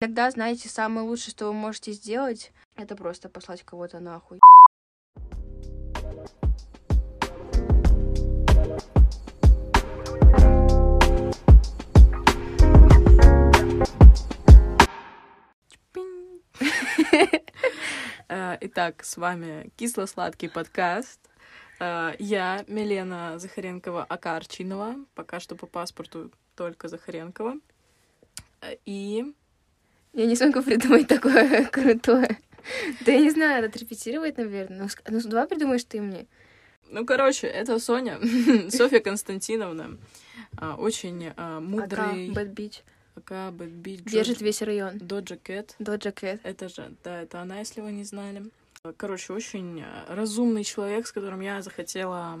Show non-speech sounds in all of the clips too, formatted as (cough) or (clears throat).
Иногда, знаете, самое лучшее, что вы можете сделать, это просто послать кого-то нахуй. Э, итак, с вами кисло-сладкий подкаст. Э, я, Милена Захаренкова-Акарчинова, пока что по паспорту только Захаренкова. Э, и... Я не смогу придумать такое (laughs) крутое. Да я не знаю, надо репетировать, наверное. Ну, ну, давай придумаешь ты мне. Ну, короче, это Соня, (laughs) Софья Константиновна. А, Очень а, мудрый... Bad bitch. Aka, bad bitch, Держит весь район. Doja Cat. Doja Cat. Это же, да, это она, если вы не знали. Короче, очень э, разумный человек, с которым я захотела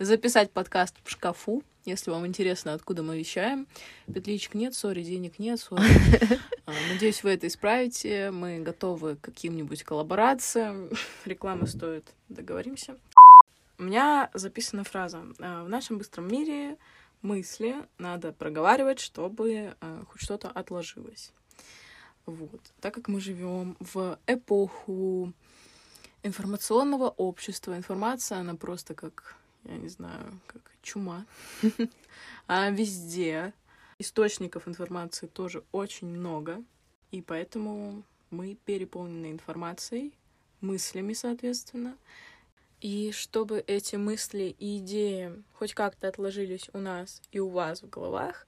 записать подкаст в шкафу. Если вам интересно, откуда мы вещаем. Петличек нет, сори, денег нет, сори. (laughs) А, Надеюсь, вы это исправите. Мы готовы к каким-нибудь коллаборациям. (laughs) Реклама стоит, договоримся. У меня записана фраза. «А, В нашем быстром мире мысли надо проговаривать, чтобы э, хоть что-то отложилось. Вот. Так как мы живем в эпоху информационного общества, информация, она просто как, я не знаю, как чума. (laughs) А везде источников информации тоже очень много, и поэтому мы переполнены информацией, мыслями, соответственно. И чтобы эти мысли и идеи хоть как-то отложились у нас и у вас в головах,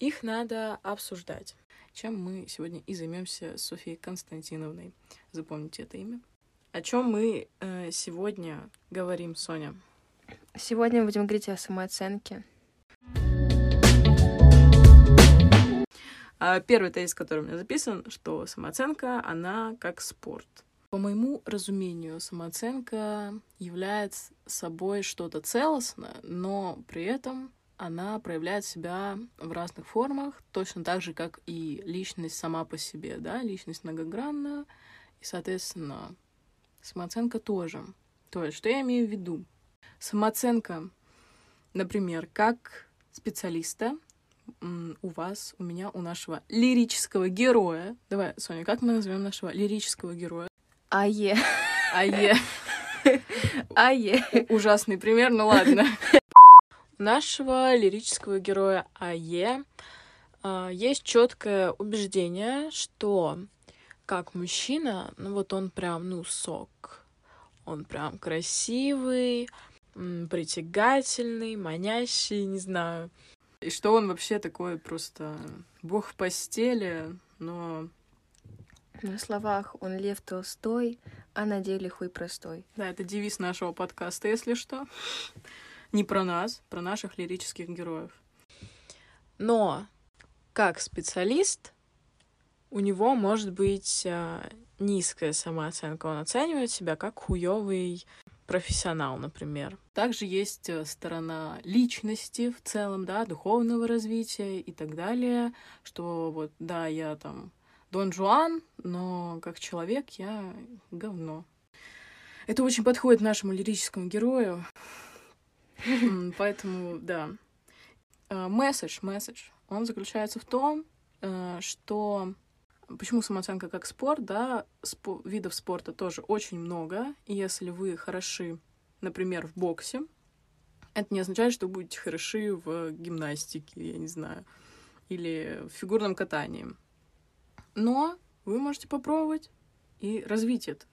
их надо обсуждать. Чем мы сегодня и займемся с Софией Константиновной. Запомните это имя. О чем мы э, сегодня говорим, Соня? Сегодня будем говорить о самооценке. А Первый тезис, который у меня записан, что самооценка, она как спорт. По моему разумению, самооценка является собой что-то целостное, но при этом она проявляет себя в разных формах, точно так же, как и личность сама по себе, да, личность многогранна, и, соответственно, самооценка тоже. То есть, что я имею в виду? Самооценка, например, как специалиста, у вас, у меня, у нашего лирического героя. Давай, Соня, как мы назовем нашего лирического героя? АЕ. Ае. АЕ. Ужасный пример, ну ладно. Нашего лирического героя Ае а, есть четкое убеждение, что как мужчина, ну вот он прям, ну, сок. Он прям красивый, притягательный, манящий, не знаю. И что он вообще такой просто бог в постели, но На словах он Лев Толстой, а на деле хуй простой. Да, это девиз нашего подкаста, если что. Не про нас, про наших лирических героев. Но как специалист у него может быть а, низкая самооценка. Он оценивает себя как хуёвый профессионал, например. Также есть э, сторона личности в целом, да, духовного развития и так далее, что вот, да, я там Дон Жуан, но как человек я говно. Это очень подходит нашему лирическому герою. Поэтому, да. Э, Месседж, месседж. Он заключается в том, э, что почему самооценка как спорт, да, спо- видов спорта тоже очень много. И если вы хороши, например, в боксе, это не означает, что вы будете хороши в гимнастике, я не знаю, или в фигурном катании. Но вы можете попробовать и развить это.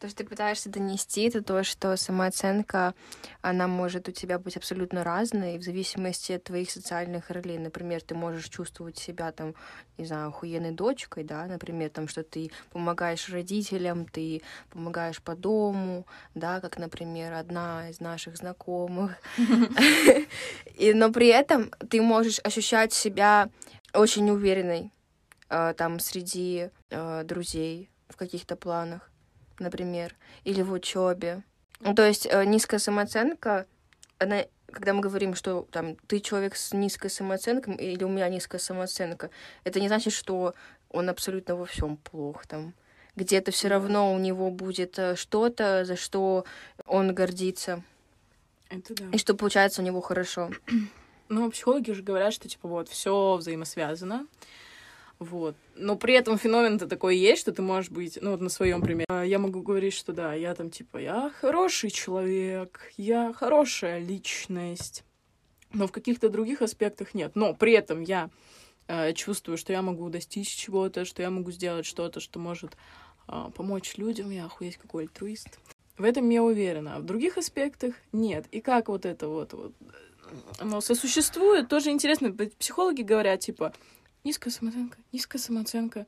То, что ты пытаешься донести, это то, что самооценка, она может у тебя быть абсолютно разной, и в зависимости от твоих социальных ролей. Например, ты можешь чувствовать себя там, не знаю, охуенной дочкой, да, например, там, что ты помогаешь родителям, ты помогаешь по дому, да, как, например, одна из наших знакомых. (laughs) Но при этом ты можешь ощущать себя очень уверенной э, там среди э, друзей в каких-то планах, например, или в учебе. Ну, то есть э, низкая самооценка, она, когда мы говорим, что там ты человек с низкой самооценкой или у меня низкая самооценка, это не значит, что он абсолютно во всем плох там. Где-то все равно у него будет э, что-то, за что он гордится, Это да. и что получается у него хорошо. Ну, психологи же говорят, что, типа, вот, все взаимосвязано. Вот. Но при этом феномен-то такой есть, что ты можешь быть, ну вот на своем примере. А, Я могу говорить, что да, я там типа, я хороший человек, я хорошая личность. Но в каких-то других аспектах нет. Но при этом я э, чувствую, что я могу достичь чего-то, что я могу сделать что-то, что может э, помочь людям. Я охуеть какой альтруист. В этом я уверена. А в других аспектах нет. И как вот это вот, вот оно сосуществует, тоже интересно. Психологи говорят, типа, низкая самооценка, низкая самооценка.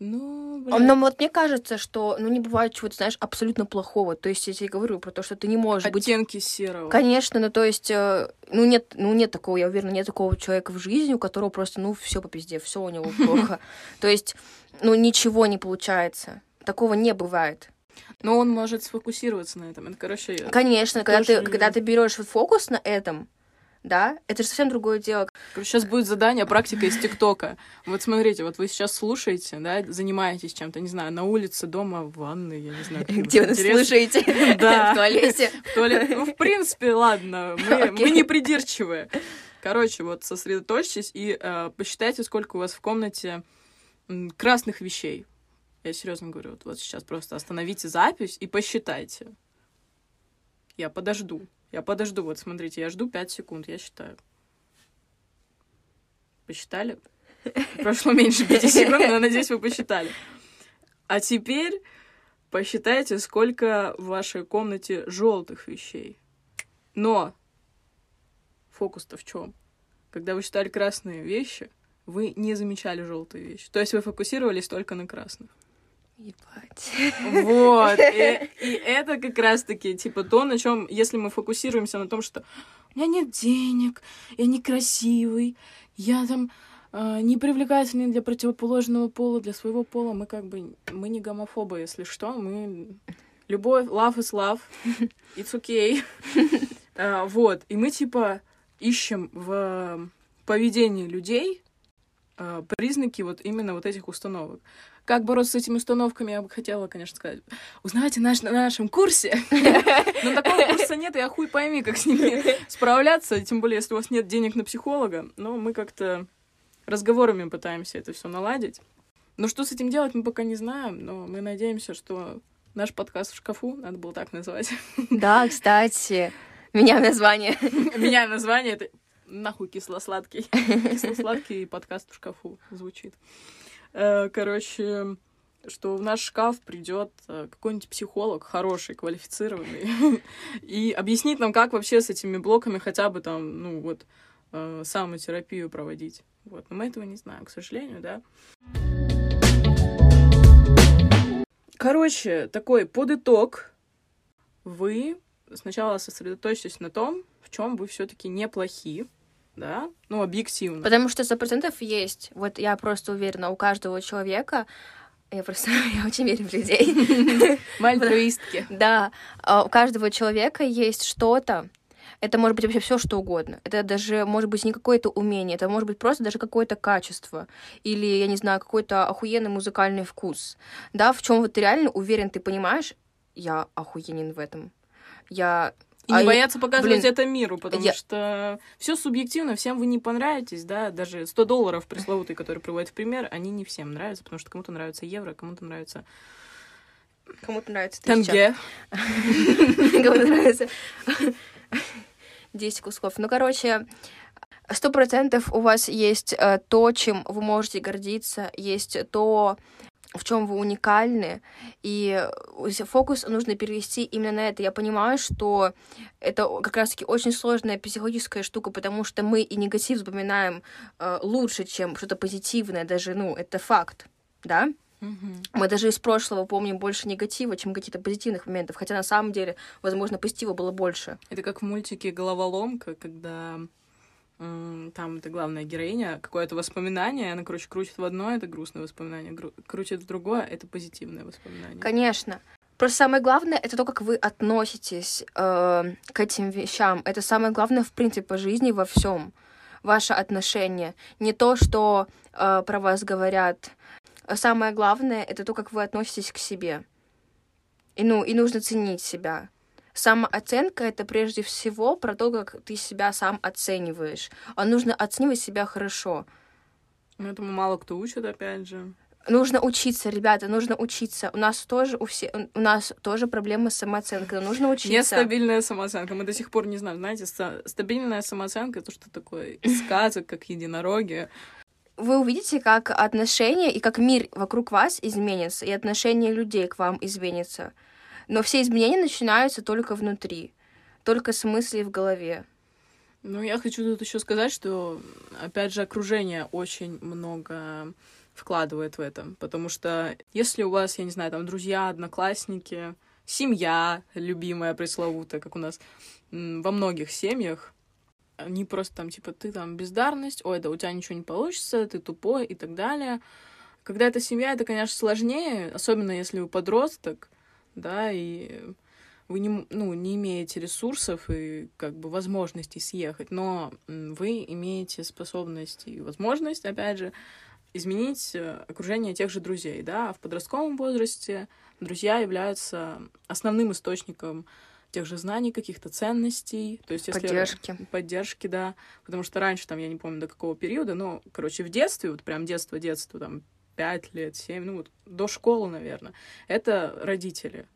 Ну, блин. Но вот мне кажется, что ну, не бывает чего-то, знаешь, абсолютно плохого. То есть я тебе говорю про то, что ты не можешь быть... Оттенки серого. Конечно, ну то есть, э, ну нет, ну нет такого, я уверена, нет такого человека в жизни, у которого просто, ну, все по пизде, все у него (laughs) плохо. То есть, ну, ничего не получается. Такого не бывает. Но он может сфокусироваться на этом. Это, короче, Конечно, когда ты, когда ты берешь фокус на этом, да, это же совсем другое дело. Сейчас будет задание, практика из ТикТока. Вот смотрите, вот вы сейчас слушаете, да, занимаетесь чем-то, не знаю, на улице, дома, в ванной, я не знаю. Где вы нас интересно. слушаете? (laughs) (laughs) Да. В туалете. В туалет. Ну, в принципе, ладно, мы, не придирчивые. Короче, вот сосредоточьтесь и э, посчитайте, сколько у вас в комнате красных вещей. Я серьезно говорю, вот сейчас просто остановите запись и посчитайте. Я подожду. Я подожду. Вот смотрите, я жду 5 секунд, я считаю. Посчитали? (laughs) Прошло меньше 5 секунд, но надеюсь, вы посчитали. А теперь посчитайте, сколько в вашей комнате желтых вещей. Но фокус-то в чем? Когда вы считали красные вещи, вы не замечали желтые вещи. То есть вы фокусировались только на красных. Ебать. Вот. И, (laughs) и это как раз-таки, типа, то, на чем, если мы фокусируемся на том, что у меня нет денег, я некрасивый, я там э, не привлекательный для противоположного пола, для своего пола, мы как бы, мы не гомофобы, если что, мы... Любовь, love is love, it's okay. А, (laughs) вот, и мы, типа, ищем в поведении людей признаки вот именно вот этих установок. Как бороться с этими установками, я бы хотела, конечно, сказать. Узнавайте наш, на нашем курсе. (laughs) Но такого курса нет, я хуй пойми, как с ними справляться. Тем более, если у вас нет денег на психолога. Но мы как-то разговорами пытаемся это все наладить. Но что с этим делать, мы пока не знаем. Но мы надеемся, что наш подкаст в шкафу, надо было так назвать. Да, кстати, меняем название. Меня название (laughs) это нахуй кисло-сладкий. (laughs) Кисло-сладкий подкаст в шкафу звучит. Э, Короче, что в наш шкаф придет э, какой-нибудь психолог хороший, квалифицированный, (laughs) и объяснит нам, как вообще с этими блоками хотя бы там, ну вот, э, самотерапию проводить. Вот. Но мы этого не знаем, к сожалению, да. Короче, такой под итог. Вы сначала сосредоточьтесь на том, в чем вы все-таки неплохи, да, ну, объективно. Потому что сто процентов есть. Вот я просто уверена, у каждого человека я просто (laughs) я очень верю в людей. (laughs) Мы альтруистки. (laughs) Да, а у каждого человека есть что-то. Это может быть вообще все что угодно. Это даже может быть не какое-то умение, это может быть просто даже какое-то качество. Или, я не знаю, какой-то охуенный музыкальный вкус. Да, в чем вот ты реально уверен, ты понимаешь, я охуенен в этом. Я И не А я- бояться показывать блин, это миру, потому я- что все субъективно, всем вы не понравитесь, да, даже 100 долларов пресловутые, которые приводят в пример, они не всем нравятся, потому что кому-то нравится евро, кому-то нравится кому-то нравится тысяча. тенге. (laughs) Кому нравится (laughs) 10 кусков. Ну, короче, сто процентов у вас есть э, то, чем вы можете гордиться, есть то, в чем вы уникальны, и э, фокус нужно перевести именно на это. Я понимаю, что это как раз-таки очень сложная психологическая штука, потому что мы и негатив вспоминаем э, лучше, чем что-то позитивное, даже, ну, это факт, да? Мгм. Мы даже из прошлого помним больше негатива, чем каких-то позитивных моментов. Хотя на самом деле, возможно, позитива было больше. Это как в мультике «Головоломка», когда там эта главная героиня, какое-то воспоминание, она, короче, крутит в одно, это грустное воспоминание, крутит в другое, это позитивное воспоминание. Конечно. Просто самое главное это то, как вы относитесь э, к этим вещам. Это самое главное, в принципе, по жизни во всем. Ваше отношение. Не то, что э, про вас говорят. Самое главное это то, как вы относитесь к себе. И, ну, и нужно ценить себя. Самооценка это прежде всего про то, как ты себя сам оцениваешь. А нужно оценивать себя хорошо. Ну, Этому мало кто учит, опять же. Нужно учиться, ребята, нужно учиться. У нас тоже у все, у нас тоже проблемы с самооценкой, но нужно учиться. Нестабильная самооценка. Мы до сих пор не знаем, знаете, ста- стабильная самооценка это что такое сказок, как единороги. Вы увидите, как отношения и как мир вокруг вас изменится, и отношение людей к вам изменится. Но все изменения начинаются только внутри, только с мыслей в голове. Ну, я хочу тут еще сказать, что, опять же, окружение очень много вкладывает в это. Потому что если у вас, я не знаю, там друзья, одноклассники, семья любимая, пресловутая, как у нас во многих семьях, они просто там, типа, ты там бездарность, ой, да у тебя ничего не получится, ты тупой и так далее. Когда это семья, это, конечно, сложнее, особенно если вы подросток, да, и вы не, ну, не имеете ресурсов и как бы возможностей съехать, но вы имеете способность и возможность, опять же, изменить э, окружение тех же друзей, да, а в подростковом возрасте друзья являются основным источником тех же знаний, каких-то ценностей, то есть если Поддержки. поддержки, да, потому что раньше там я не помню до какого периода, но короче в детстве вот прям детство, детство там пять лет, семь, ну вот до школы, наверное, это родители.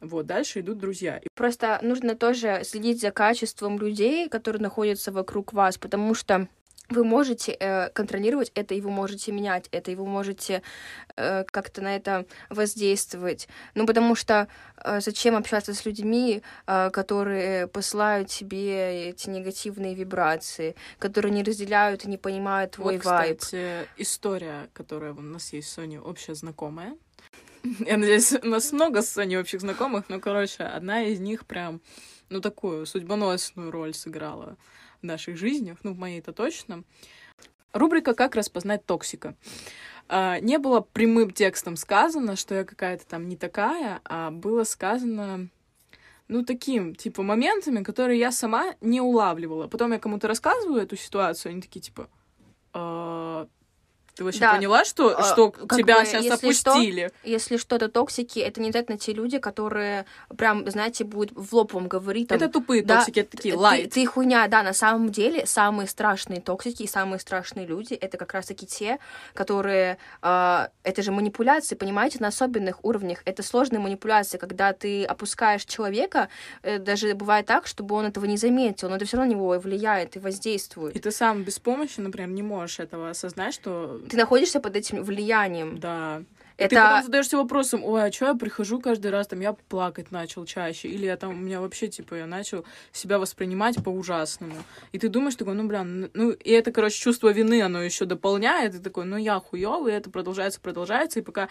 Вот, дальше идут друзья. Просто нужно тоже следить за качеством людей, которые находятся вокруг вас, потому что вы можете э, контролировать это, и вы можете менять это, и вы можете э, как-то на это воздействовать. Ну, потому что э, зачем общаться с людьми, э, которые посылают тебе эти негативные вибрации, которые не разделяют и не понимают твой вот, вайб. кстати, история, которая у нас есть с Соней, общая знакомая. (laughs) Я надеюсь, у нас много с Соней общих знакомых, но, короче, одна из них прям, ну, такую судьбоносную роль сыграла в наших жизнях, ну, в моей-то точно. Рубрика «Как распознать токсика». А, не было прямым текстом сказано, что я какая-то там не такая, а было сказано, ну, таким, типа, моментами, которые я сама не улавливала. Потом я кому-то рассказываю эту ситуацию, они такие, типа, «А, ты вообще Да. поняла, что, А, что как тебя бы, сейчас если что, опустили? Если что-то токсики, это не обязательно те люди, которые прям, знаете, будут в лоб вам говорить. Там, это тупые да, токсики, это такие ты, лайт. ты хуйня, да, на самом деле самые страшные токсики и самые страшные люди это как раз-таки те, которые а, это же манипуляции, понимаете, на особенных уровнях. Это сложные манипуляции, когда ты опускаешь человека, э, даже бывает так, чтобы он этого не заметил, но это все равно на него влияет и воздействует. И ты сам без помощи, например, не можешь этого осознать, что Ты находишься под этим влиянием. да. Это Ты потом задаешься вопросом, ой, а что я прихожу каждый раз, там, я плакать начал чаще, или я там, у меня вообще, типа, я начал себя воспринимать по-ужасному. И ты думаешь, такой, ну, бля, ну, и это, короче, чувство вины, оно еще дополняет, и такой, ну, я хуёвый, и это продолжается, продолжается, и пока,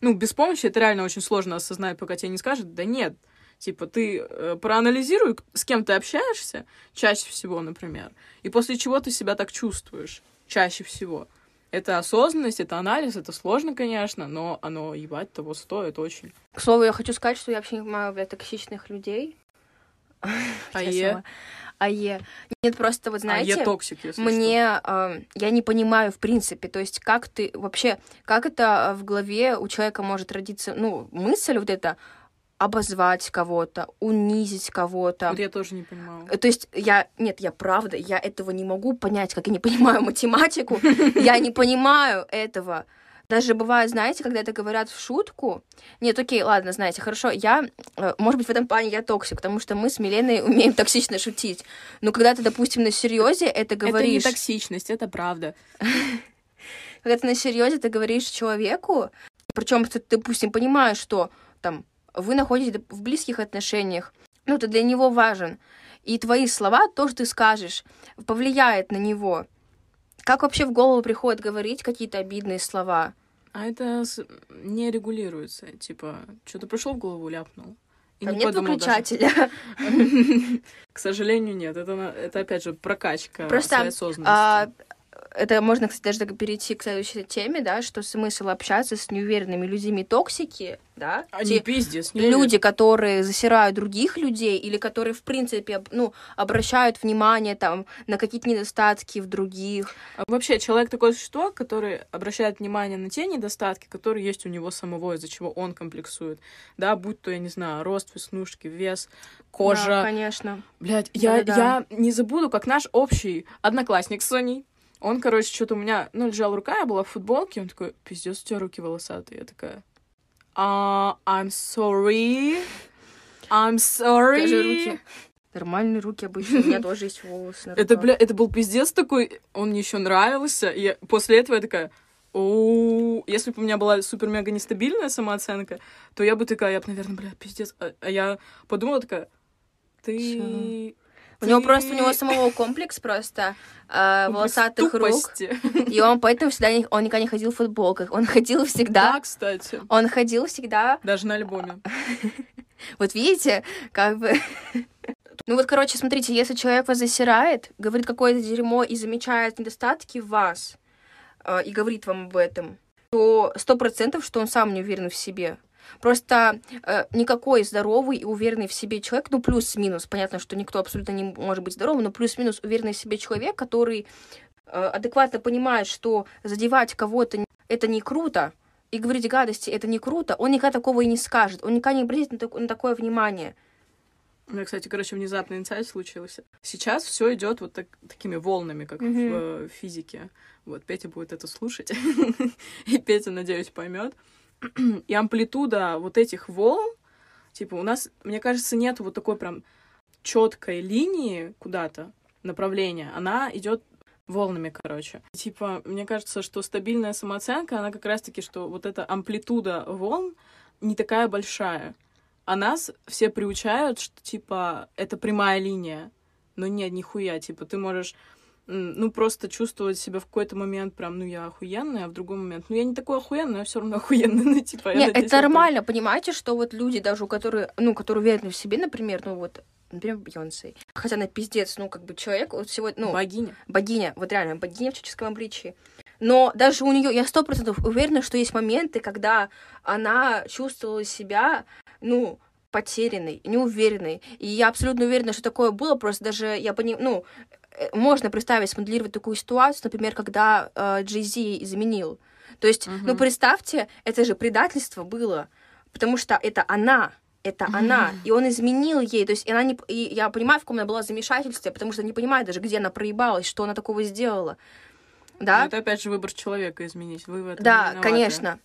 ну, без помощи это реально очень сложно осознать, пока тебе не скажут, да нет, Типа, ты э, проанализируй, с кем ты общаешься, чаще всего, например, и после чего ты себя так чувствуешь, чаще всего. Это осознанность, это анализ, это сложно, конечно, но оно, ебать, того стоит очень. К слову, я хочу сказать, что я вообще не понимаю, токсичных людей. (laughs) А Сейчас е? сама. А е. Нет, просто вот А знаете, я токсик, если мне э, я не понимаю в принципе, то есть как ты вообще, как это э, в голове у человека может родиться, ну мысль вот эта обозвать кого-то, унизить кого-то. Вот я тоже не понимала. Э, То есть я, нет, я правда, я этого не могу понять, как я не понимаю математику, я не понимаю этого. Даже бывает, знаете, когда это говорят в шутку. Нет, окей, ладно, знаете, хорошо, я, э, может быть, в этом плане я токсик, потому что мы с Миленой умеем токсично шутить. Но когда ты, допустим, на серьезе это Это не говоришь, токсичность, это правда. (laughs) когда ты на серьезе ты говоришь человеку, причем ты, допустим, понимаешь, что там вы находитесь в близких отношениях, ну, ты для него важен, и твои слова, то, что ты скажешь, повлияет на него. Как вообще в голову приходит говорить какие-то обидные слова? А это не регулируется. Типа, что-то пришло в голову, ляпнул. И Там не нет выключателя. (laughs) К сожалению, нет. Это, это опять же, прокачка Просто, своей осознанности. А, это можно, кстати, даже перейти к следующей теме, да, что смысл общаться с неуверенными людьми токсики, да, Они те пиздец, не люди, которые засирают других людей или которые, в принципе, ну, обращают внимание там на какие-то недостатки в других. А Вообще, человек такое существо, который обращает внимание на те недостатки, которые есть у него самого, из-за чего он комплексует. Да, будь то, я не знаю, рост, веснушки, вес, Да, кожа. конечно. Блять, я, я не забуду, как наш общий одноклассник с Соней Он, короче, что-то у меня, ну, лежала рука, я была в футболке, он такой, пиздец, у тебя руки волосатые. Я такая, а, I'm sorry, I'm sorry. Покажи руки. Нормальные руки обычно. У меня тоже есть волосы. на (laughs) Это, бля, это был пиздец такой, он мне еще нравился. И я- после этого я такая, о, если бы у меня была супер-мега нестабильная самооценка, то я бы такая, я бы, наверное, бля, пиздец. А, а я подумала такая, ты... У него просто, у него (laughs) самого комплекс просто э, волосатых рук. тупости. И он поэтому всегда, не- он никогда не ходил в футболках. Он ходил всегда... Да, кстати. Он ходил всегда... Даже на альбоме. (laughs) Вот видите, как бы... Ну вот, короче, смотрите, если человек вас засирает, говорит какое-то дерьмо и замечает недостатки в вас, э, и говорит вам об этом, то сто процентов, что он сам не уверен в себе. Просто э, никакой здоровый и уверенный в себе человек, ну плюс-минус, понятно, что никто абсолютно не может быть здоровым, но плюс-минус уверенный в себе человек, который э, адекватно понимает, что задевать кого-то это не круто, и говорить гадости это не круто, он никогда такого и не скажет, он никогда не обратит на, так- на такое внимание. У меня, кстати, короче, внезапный инсайт случился. Сейчас все идет вот так- такими волнами, как Мгм. в э, физике. Вот Петя будет это слушать, (laughs) и Петя, надеюсь, поймет. (clears throat) И амплитуда вот этих волн, типа, у нас, мне кажется, нет вот такой прям четкой линии куда-то направления. Она идет волнами, короче. Типа, мне кажется, что стабильная самооценка, она как раз-таки, что вот эта амплитуда волн не такая большая. А нас все приучают, что, типа, это прямая линия. Но нет, нихуя. Типа, ты можешь, ну, просто чувствовать себя в какой-то момент прям, ну, я охуенная, а в другой момент, ну, я не такой охуенный, я все равно (laughs) охуенный. Ну, типа, Нет, это нормально, понимаете, что вот люди, даже у которых, ну, которые уверены в себе, например, ну вот, например, Бейонсе, хотя она пиздец, ну, как бы человек, вот сегодня, ну, Богиня. богиня, вот реально, богиня в человеческом обличии. Но даже у нее, я сто процентов уверена, что есть моменты, когда она чувствовала себя, ну, потерянной, неуверенной. И я абсолютно уверена, что такое было, просто даже я понимаю, ну, можно представить, смоделировать такую ситуацию, например, когда э, Джей-Зи изменил. То есть, ну, Мгм. представьте, это же предательство было, потому что это она, это она, и он изменил ей, то есть и она не, и я понимаю, в каком она была замешательстве, потому что не понимаю даже, где она проебалась, что она такого сделала, да? Но это опять же выбор человека изменить. Вы в этом не Да, конечно.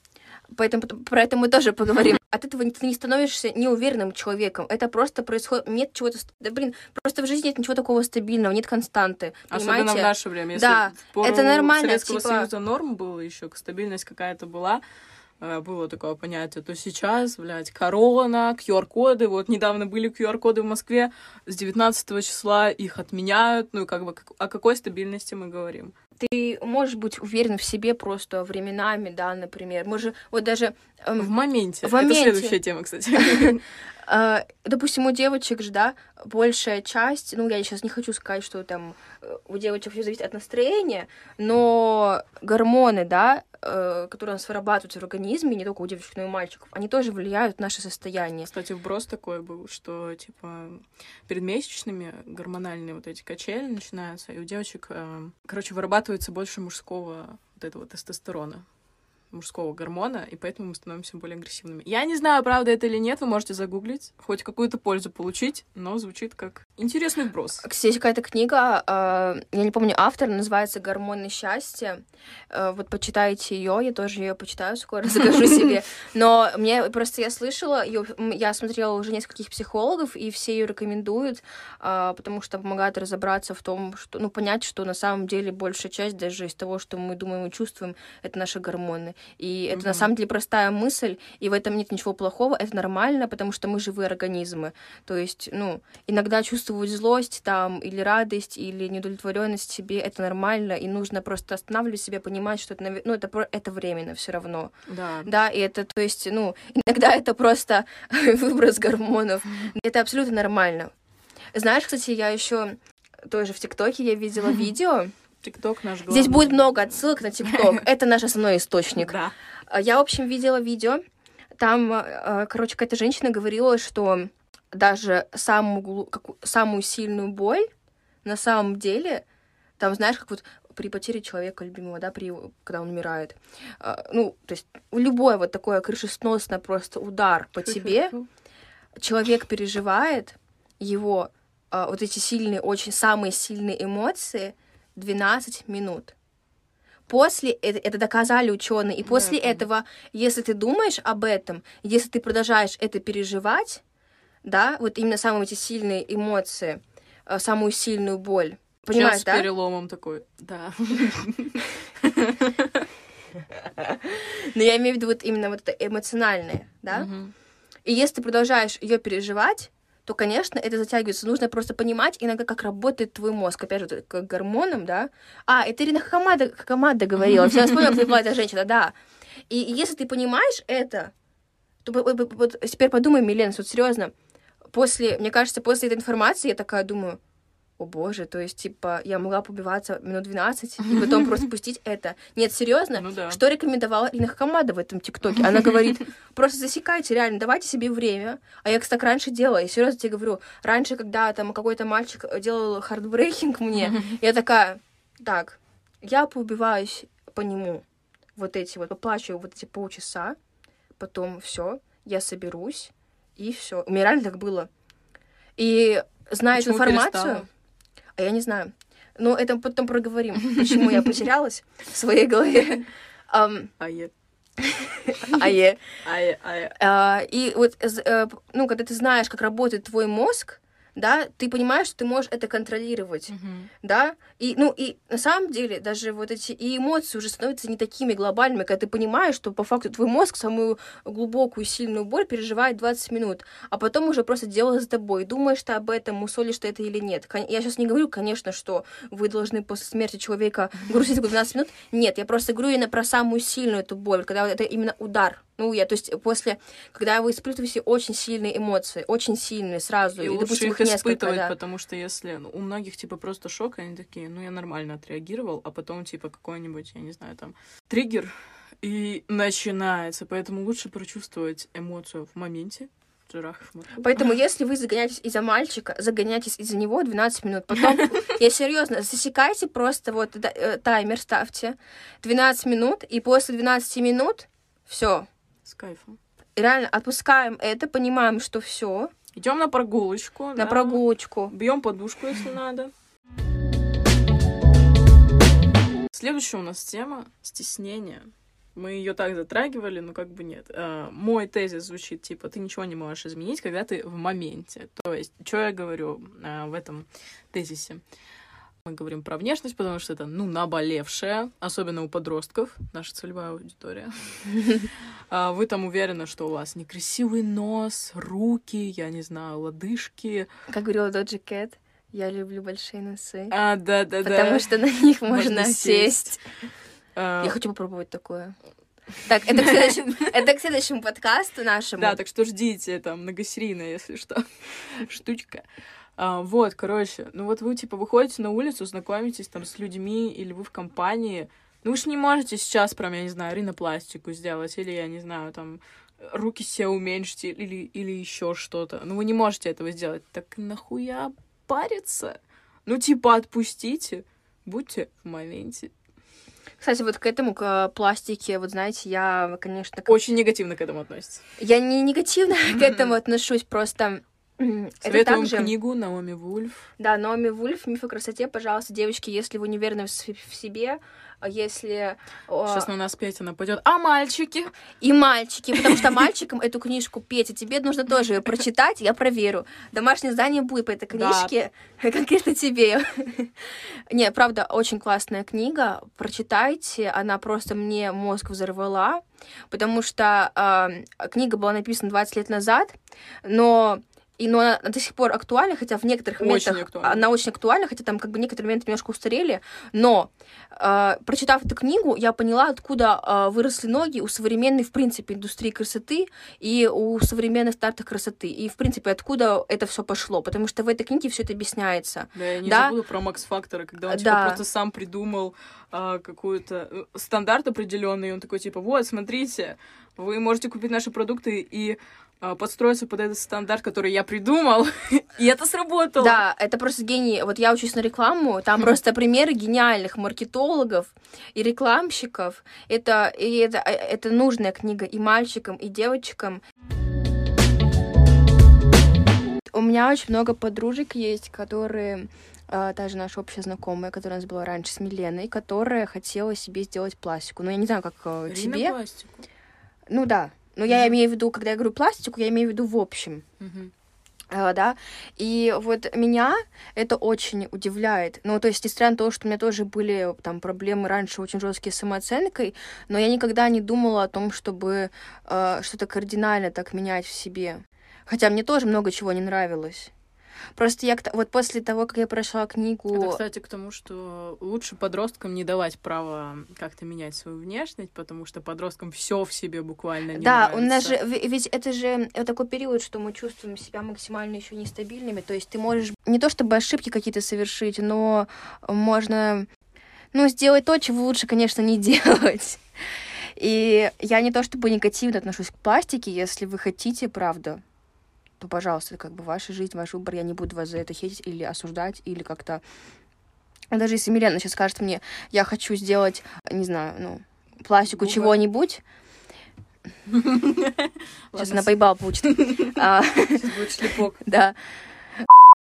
Поэтому про это мы тоже поговорим. От этого ты не становишься неуверенным человеком. Это просто происходит. Нет чего-то. Да блин, просто в жизни нет ничего такого стабильного, нет константы. Особенно в Понимаете? наше время. Если Да, это нормально, Советского типа- Союза норм было еще, стабильность какая-то была, э, было такое понятие, то сейчас, блядь, корона, QR-коды, вот недавно были QR-коды в Москве, с 19 числа их отменяют, ну, и как бы, о какой стабильности мы говорим? Ты можешь быть уверен в себе просто временами, да, например. Мы же вот даже эм, В моменте. в моменте. Это следующая тема, кстати. (laughs) (laughs) Э, допустим, у девочек же, да, большая часть, ну, я сейчас не хочу сказать, что там э, у девочек все зависит от настроения, но гормоны, да, которые у нас вырабатываются в организме, не только у девочек, но и у мальчиков, они тоже влияют на наше состояние. Кстати, вброс такой был, что, типа, перед месячными гормональные вот эти качели начинаются, и у девочек, э, короче, вырабатывается больше мужского вот этого тестостерона мужского гормона, и поэтому мы становимся более агрессивными. Я не знаю, правда это или нет, вы можете загуглить, хоть какую-то пользу получить, но звучит как интересный вброс. Кстати, какая-то книга, э, я не помню автор, называется «Гормоны счастья». Э, вот почитайте ее, я тоже ее почитаю скоро, (laughs) закажу себе. Но мне просто я слышала, её, я смотрела уже нескольких психологов, и все ее рекомендуют, а, потому что помогает разобраться в том, что, ну, понять, что на самом деле большая часть даже из того, что мы думаем и чувствуем, это наши гормоны. И это на Мгм. самом деле простая мысль, и в этом нет ничего плохого, это нормально, потому что мы живые организмы. То есть, ну, иногда чувствовать злость там, или радость, или неудовлетворенность себе, это нормально, и нужно просто останавливать себя, понимать, что это, ну, это, это временно все равно. Да. Да, и это, то есть, ну, иногда (laughs) это просто (laughs) выброс гормонов. Это абсолютно нормально. Знаешь, кстати, я еще тоже в ТикТоке я видела видео. Тикток наш главный. Здесь будет много отсылок на ТикТок. (laughs) Это наш основной источник. Да. А Я, в общем, видела видео. Там, э, короче, какая-то женщина говорила, что даже самую, глу- каку- самую сильную боль на самом деле, там, знаешь, как вот при потере человека любимого, да, при, когда он умирает, а, ну, то есть любой вот такой крышесносный просто удар по тебе, человек переживает его, вот эти сильные, очень самые сильные эмоции 12 минут. после это, это доказали ученые, и после Да, этого, если ты думаешь об этом, если ты продолжаешь это переживать, да, вот именно самые эти сильные эмоции, э, самую сильную боль, понимаешь, Сейчас с да? переломом такой. Да. Но я имею в виду вот именно вот это эмоциональное, да? И если ты продолжаешь ее переживать, то, конечно, это затягивается. Нужно просто понимать иногда, как работает твой мозг. Опять же, вот как гормоном, да. А, это Ирина Хакамада, Хакамада говорила. Все, я вспомнила, была эта женщина, да. И, если ты понимаешь это, то вот теперь подумай, Милен, вот серьезно, после, мне кажется, после этой информации я такая думаю, о боже, то есть, типа, я могла побиваться минут 12 и (laughs) потом просто пустить это. Нет, серьезно, Ну да. что рекомендовала Ирина Хакамада в этом ТикТоке? Она говорит, (laughs) просто засекайте, реально, давайте себе время. А я, кстати, раньше делала, и серьезно тебе говорю, раньше, когда там какой-то мальчик делал heartbreaking мне, (laughs) я такая, так, я поубиваюсь по нему, вот эти вот, поплачу вот эти полчаса, потом все, я соберусь, и все. У меня реально так было. И эту Почему информацию, перестала? А я не знаю. Но это потом проговорим, почему я потерялась в своей голове. Ам, А е. А е. А И вот, з- э, ну, когда ты знаешь, как работает твой мозг, да, ты понимаешь, что ты можешь это контролировать, Мгм. да, и, ну, и на самом деле даже вот эти и эмоции уже становятся не такими глобальными, когда ты понимаешь, что по факту твой мозг самую глубокую, сильную боль переживает 20 минут, а потом уже просто делает за тобой, думаешь ты об этом, мусолишь ты это или нет. Я сейчас не говорю, конечно, что вы должны после смерти человека грустить только 12 минут, нет, я просто говорю именно про самую сильную эту боль, когда вот это именно удар, ну, я, то есть после, когда вы испытываете очень сильные эмоции, очень сильные сразу, И и, лучше допустим, их испытывать, да. потому что если ну, у многих типа просто шок, они такие, ну я нормально отреагировал, а потом типа какой-нибудь, я не знаю, там триггер и начинается, поэтому лучше прочувствовать эмоцию в моменте. Поэтому, (laughs) если вы загоняетесь из-за мальчика, загоняйтесь из-за него 12 минут. Потом, (laughs) я серьезно, засекайте просто вот э, таймер ставьте 12 минут, и после 12 минут все. С кайфом. Реально отпускаем это, понимаем, что все, Идем на прогулочку. на да. прогулочку. Бьем подушку, если надо. Следующая у нас тема стеснение. Мы ее так затрагивали, но как бы нет. А, Мой тезис звучит типа: ты ничего не можешь изменить, когда ты в моменте. То есть, что я говорю а, в этом тезисе? Мы говорим про внешность, потому что это, ну, наболевшее, особенно у подростков, наша целевая аудитория. (laughs) А Вы там уверены, что у вас некрасивый нос, руки, я не знаю, лодыжки. Как говорила Доджи Кэт, я люблю большие носы. А, да-да-да. Потому что на них можно, сесть. А, Я хочу попробовать такое. Так, это к следующему, (laughs) это к следующему подкасту нашему. Да, так что ждите, это многосерийная, если что, (laughs) штучка. А, вот, короче, ну вот вы, типа, выходите на улицу, знакомитесь там с людьми, или вы в компании, ну вы же не можете сейчас прям, я не знаю, ринопластику сделать, или, я не знаю, там, руки себе уменьшить, или, или еще что-то. Ну вы не можете этого сделать. Так нахуя париться? Ну, типа, отпустите, будьте в моменте. Кстати, вот к этому, к пластике, вот знаете, я, конечно, как- Очень негативно к этому относится. я не негативно (laughs) к этому отношусь, просто Советуем также... книгу Наоми Вульф. Да, Наоми Вульф, «Миф о красоте», пожалуйста, девочки, если вы не уверены в, в себе, а если... Сейчас на нас Петя нападет. А мальчики? И мальчики, потому что мальчикам эту книжку Петя, тебе нужно тоже ее прочитать, я проверю. Домашнее задание будет по этой Да. книжке, конкретно тебе. Не, правда, очень классная книга, прочитайте, она просто мне мозг взорвала, потому что а, книга была написана 20 лет назад, но и, но она до сих пор актуальна, хотя в некоторых Очень моментах актуальна. она очень актуальна, хотя там как бы некоторые моменты немножко устарели, но э, прочитав эту книгу, я поняла, откуда э, выросли ноги у современной, в принципе, индустрии красоты и у современных стартов красоты. И, в принципе, откуда это все пошло. Потому что в этой книге все это объясняется. Да, я не Да. забуду про Макс Фактора, когда он типа, Да. просто сам придумал а, какой-то э, стандарт определенный, и он такой типа, вот, смотрите, вы можете купить наши продукты и подстроиться под этот стандарт, который я придумал, (laughs) и это сработало. Да, это просто гений. Вот я учусь на рекламу, там просто примеры гениальных маркетологов и рекламщиков. Это, и это, э, это нужная книга и мальчикам, и девочкам. У меня очень много подружек есть, которые э, та же наша общая знакомая, которая у нас была раньше с Миленой, которая хотела себе сделать пластику. Ну, я не знаю, как э, тебе. пластику. Ну да. Но я имею в виду, когда я говорю пластику, я имею в виду в общем. Э, да, и вот меня это очень удивляет. Ну, то есть, несмотря на то, что у меня тоже были там проблемы раньше очень жесткие с самооценкой, но я никогда не думала о том, чтобы э, что-то кардинально так менять в себе. Хотя мне тоже много чего не нравилось. Просто я вот после того, как я прошла книгу... Это, кстати, к тому, что лучше подросткам не давать права как-то менять свою внешность, потому что подросткам все в себе буквально не да, нравится. у нас же, ведь это же э, такой период, что мы чувствуем себя максимально еще нестабильными. То есть ты можешь не то чтобы ошибки какие-то совершить, но можно, ну, сделать то, чего лучше, конечно, не (laughs) делать. И я не то чтобы негативно отношусь к пластике, если вы хотите, правда, то, пожалуйста, как бы ваша жизнь, ваш выбор, я не буду вас за это хейтить или осуждать, или как-то... Ну, Даже если Милена сейчас скажет мне, я хочу сделать, не знаю, ну, пластику Губы. чего-нибудь, (laughs) Сейчас она поебал получит. (laughs) А, сейчас будет шлепок. (laughs) Да.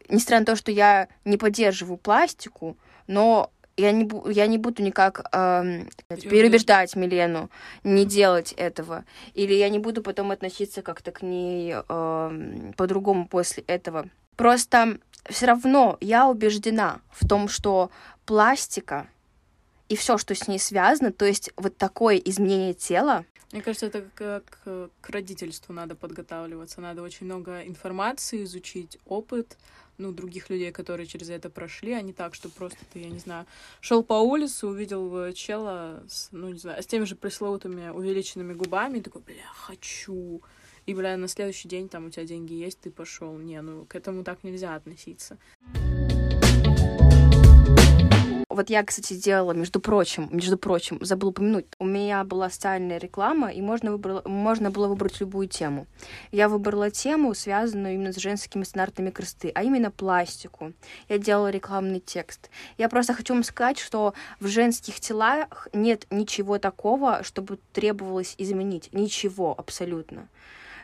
Несмотря на то, что я не поддерживаю пластику, но я не, я не буду никак эм, переубеждать Милену не делать этого. Или я не буду потом относиться как-то к ней эм, по-другому после этого. Просто все равно я убеждена в том, что пластика и все, что с ней связано, то есть вот такое изменение тела, Мне кажется, это как э, к родительству надо подготавливаться. Надо очень много информации изучить, опыт, ну, других людей, которые через это прошли, а не так, что просто ты, я не знаю, шел по улице, увидел э, чела с, ну, не знаю, с теми же пресловутыми увеличенными губами, и такой, бля, хочу. И, бля, на следующий день там у тебя деньги есть, ты пошел. Не, ну, к этому так нельзя относиться. Вот я, кстати, делала, между прочим, между прочим, забыла упомянуть, у меня была социальная реклама, и можно, выбрала, можно было выбрать любую тему. Я выбрала тему, связанную именно с женскими стандартами красоты, а именно пластику. Я делала рекламный текст. Я просто хочу вам сказать, что в женских телах нет ничего такого, чтобы требовалось изменить. Ничего абсолютно.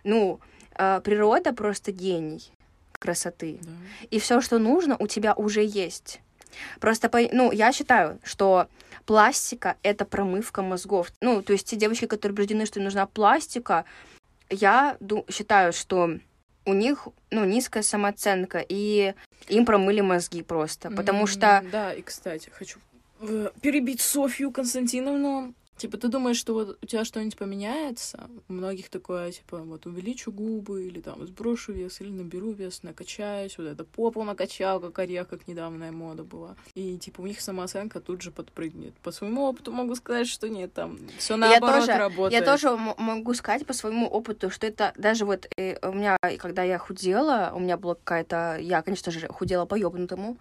Ну, э, природа просто гений красоты. Да. И все, что нужно, у тебя уже есть. Просто, по- ну, я считаю, что пластика — это промывка мозгов. Ну, то есть те девочки, которые убеждены, что им нужна пластика, я считаю, что у них, ну, низкая самооценка, и им промыли мозги просто. Потому М, что Да, и, кстати, хочу э, перебить Софью Константиновну. Типа, ты думаешь, что вот у тебя что-нибудь поменяется? У многих такое, типа, вот увеличу губы, или там сброшу вес, или наберу вес, накачаюсь, вот это попу накачал, как орех, как недавняя мода была. И, типа, у них самооценка тут же подпрыгнет. По своему опыту могу сказать, что нет, там все наоборот тоже- работает. Я тоже могу сказать по своему опыту, что это даже вот э, у меня, когда я худела, у меня была какая-то... Я, конечно же, худела по ёбнутому.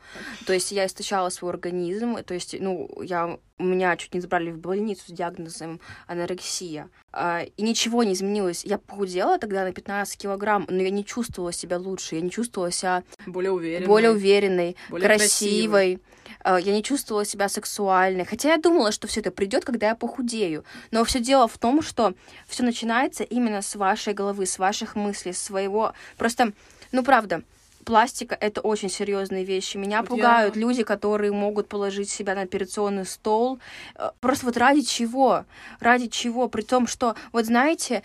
То есть я истощала свой организм. То есть, ну, я... Меня чуть не забрали в больницу с диагнозом анорексия. А, И ничего не изменилось. Я похудела тогда на 15 килограмм, но я не чувствовала себя лучше. Я не чувствовала себя Более уверенно. более уверенной, более красивой. Э, Я не чувствовала себя сексуальной. Хотя я думала, что все это придет, когда я похудею. Но все дело в том, что все начинается именно с вашей головы, с ваших мыслей, с своего. Просто, ну правда. Пластика — это очень серьезные вещи. Меня Вот пугают я- люди, которые могут положить себя на операционный стол. Э, Просто вот ради чего? Ради чего? При том, что, вот знаете,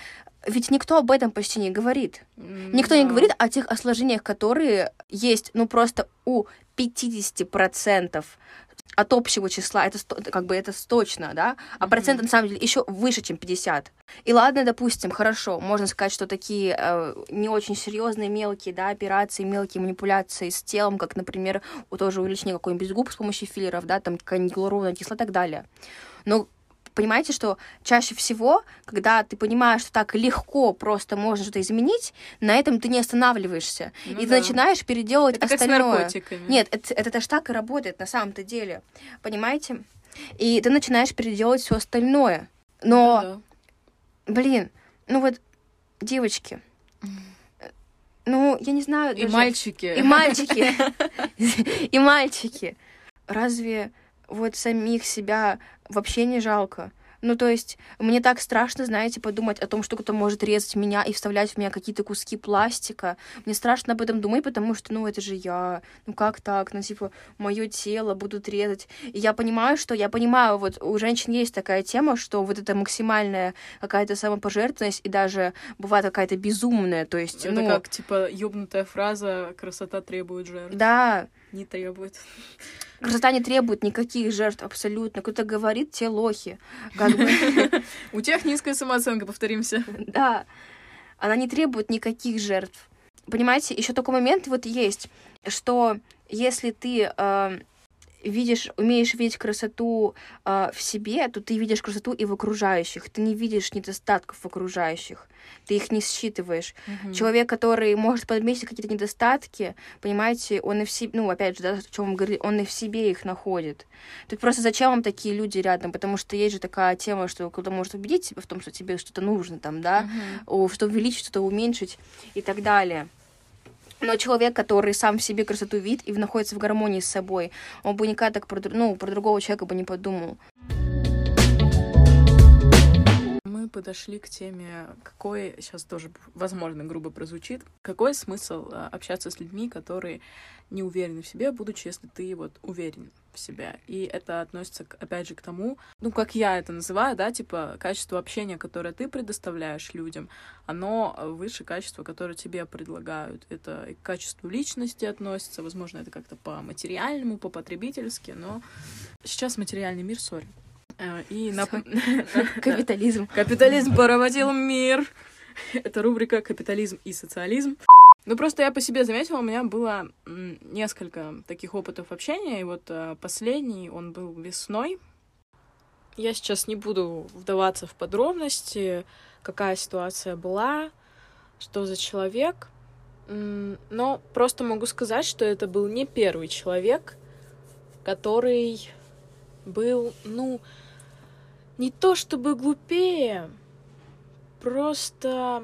ведь никто об этом почти не говорит. М, Никто не говорит о тех осложнениях, которые есть, ну, просто у 50% от общего числа, это как бы это точно, да, а Мгм. процент на самом деле еще выше, чем 50. И ладно, допустим, хорошо, можно сказать, что такие э, не очень серьезные мелкие, да, операции, мелкие манипуляции с телом, как, например, у тоже увеличения какой-нибудь губ с помощью филлеров, да, там какая-нибудь гиалуроновая кислота и так далее. Но понимаете, что чаще всего, когда ты понимаешь, что так легко просто можно что-то изменить, на этом ты не останавливаешься. Ну и ты да. начинаешь переделывать Это как с остальное. наркотиками. Нет, это, это даже так и работает на самом-то деле. Понимаете? И ты начинаешь переделывать все остальное. Но, Да. блин, ну вот, девочки, ну, я не знаю... И даже- мальчики. И мальчики. (laughs) И мальчики. Разве вот самих себя вообще не жалко? Ну, то есть, мне так страшно, знаете, подумать о том, что кто-то может резать меня и вставлять в меня какие-то куски пластика. Мне страшно об этом думать, потому что, ну, это же я. Ну, как так? Ну, типа, мое тело будут резать. И я понимаю, что я понимаю, вот у женщин есть такая тема, что вот это максимальная какая-то самопожертвованность и даже бывает какая-то безумная, то есть, это ну... как, типа, ёбнутая фраза «красота требует жертв». Да, Не требует. Красота не требует никаких жертв абсолютно. Кто-то говорит, те лохи. (laughs) У тех низкая самооценка, повторимся. да. Она не требует никаких жертв. Понимаете, еще такой момент вот есть, что если ты э, видишь, умеешь видеть красоту э, в себе, то ты видишь красоту и в окружающих. Ты не видишь недостатков в окружающих. Ты их не считываешь. Человек, который может подметить какие-то недостатки, понимаете, он и в себе, ну, опять же, да, о чем мы говорили, он и в себе их находит. Тут просто зачем вам такие люди рядом? Потому что есть же такая тема, что кто-то может убедить тебя в том, что тебе что-то нужно там, да, о, что увеличить, что-то уменьшить и так далее. Но человек, который сам в себе красоту видит и находится в гармонии с собой, он бы никогда так про, ну, про другого человека бы не подумал. Подошли к теме, какой, сейчас тоже, возможно, грубо прозвучит, какой смысл а, общаться с людьми, которые не уверены в себе, будучи, если ты вот уверен в себе. И это относится, опять же, к тому, ну, как я это называю, да, типа, качество общения, которое ты предоставляешь людям, оно выше качества, которое тебе предлагают. Это и к качеству личности относится, возможно, это как-то по материальному, по потребительски, но сейчас материальный мир, сори. Э, И на... (laughs) Капитализм. Капитализм поработил мир. Это рубрика «Капитализм и социализм». Ну, просто я по себе заметила, у меня было несколько таких опытов общения, и вот э, последний, он был весной. Я сейчас не буду вдаваться в подробности, какая ситуация была, что за человек, но просто могу сказать, что это был не первый человек, который был, ну, не то чтобы глупее, просто...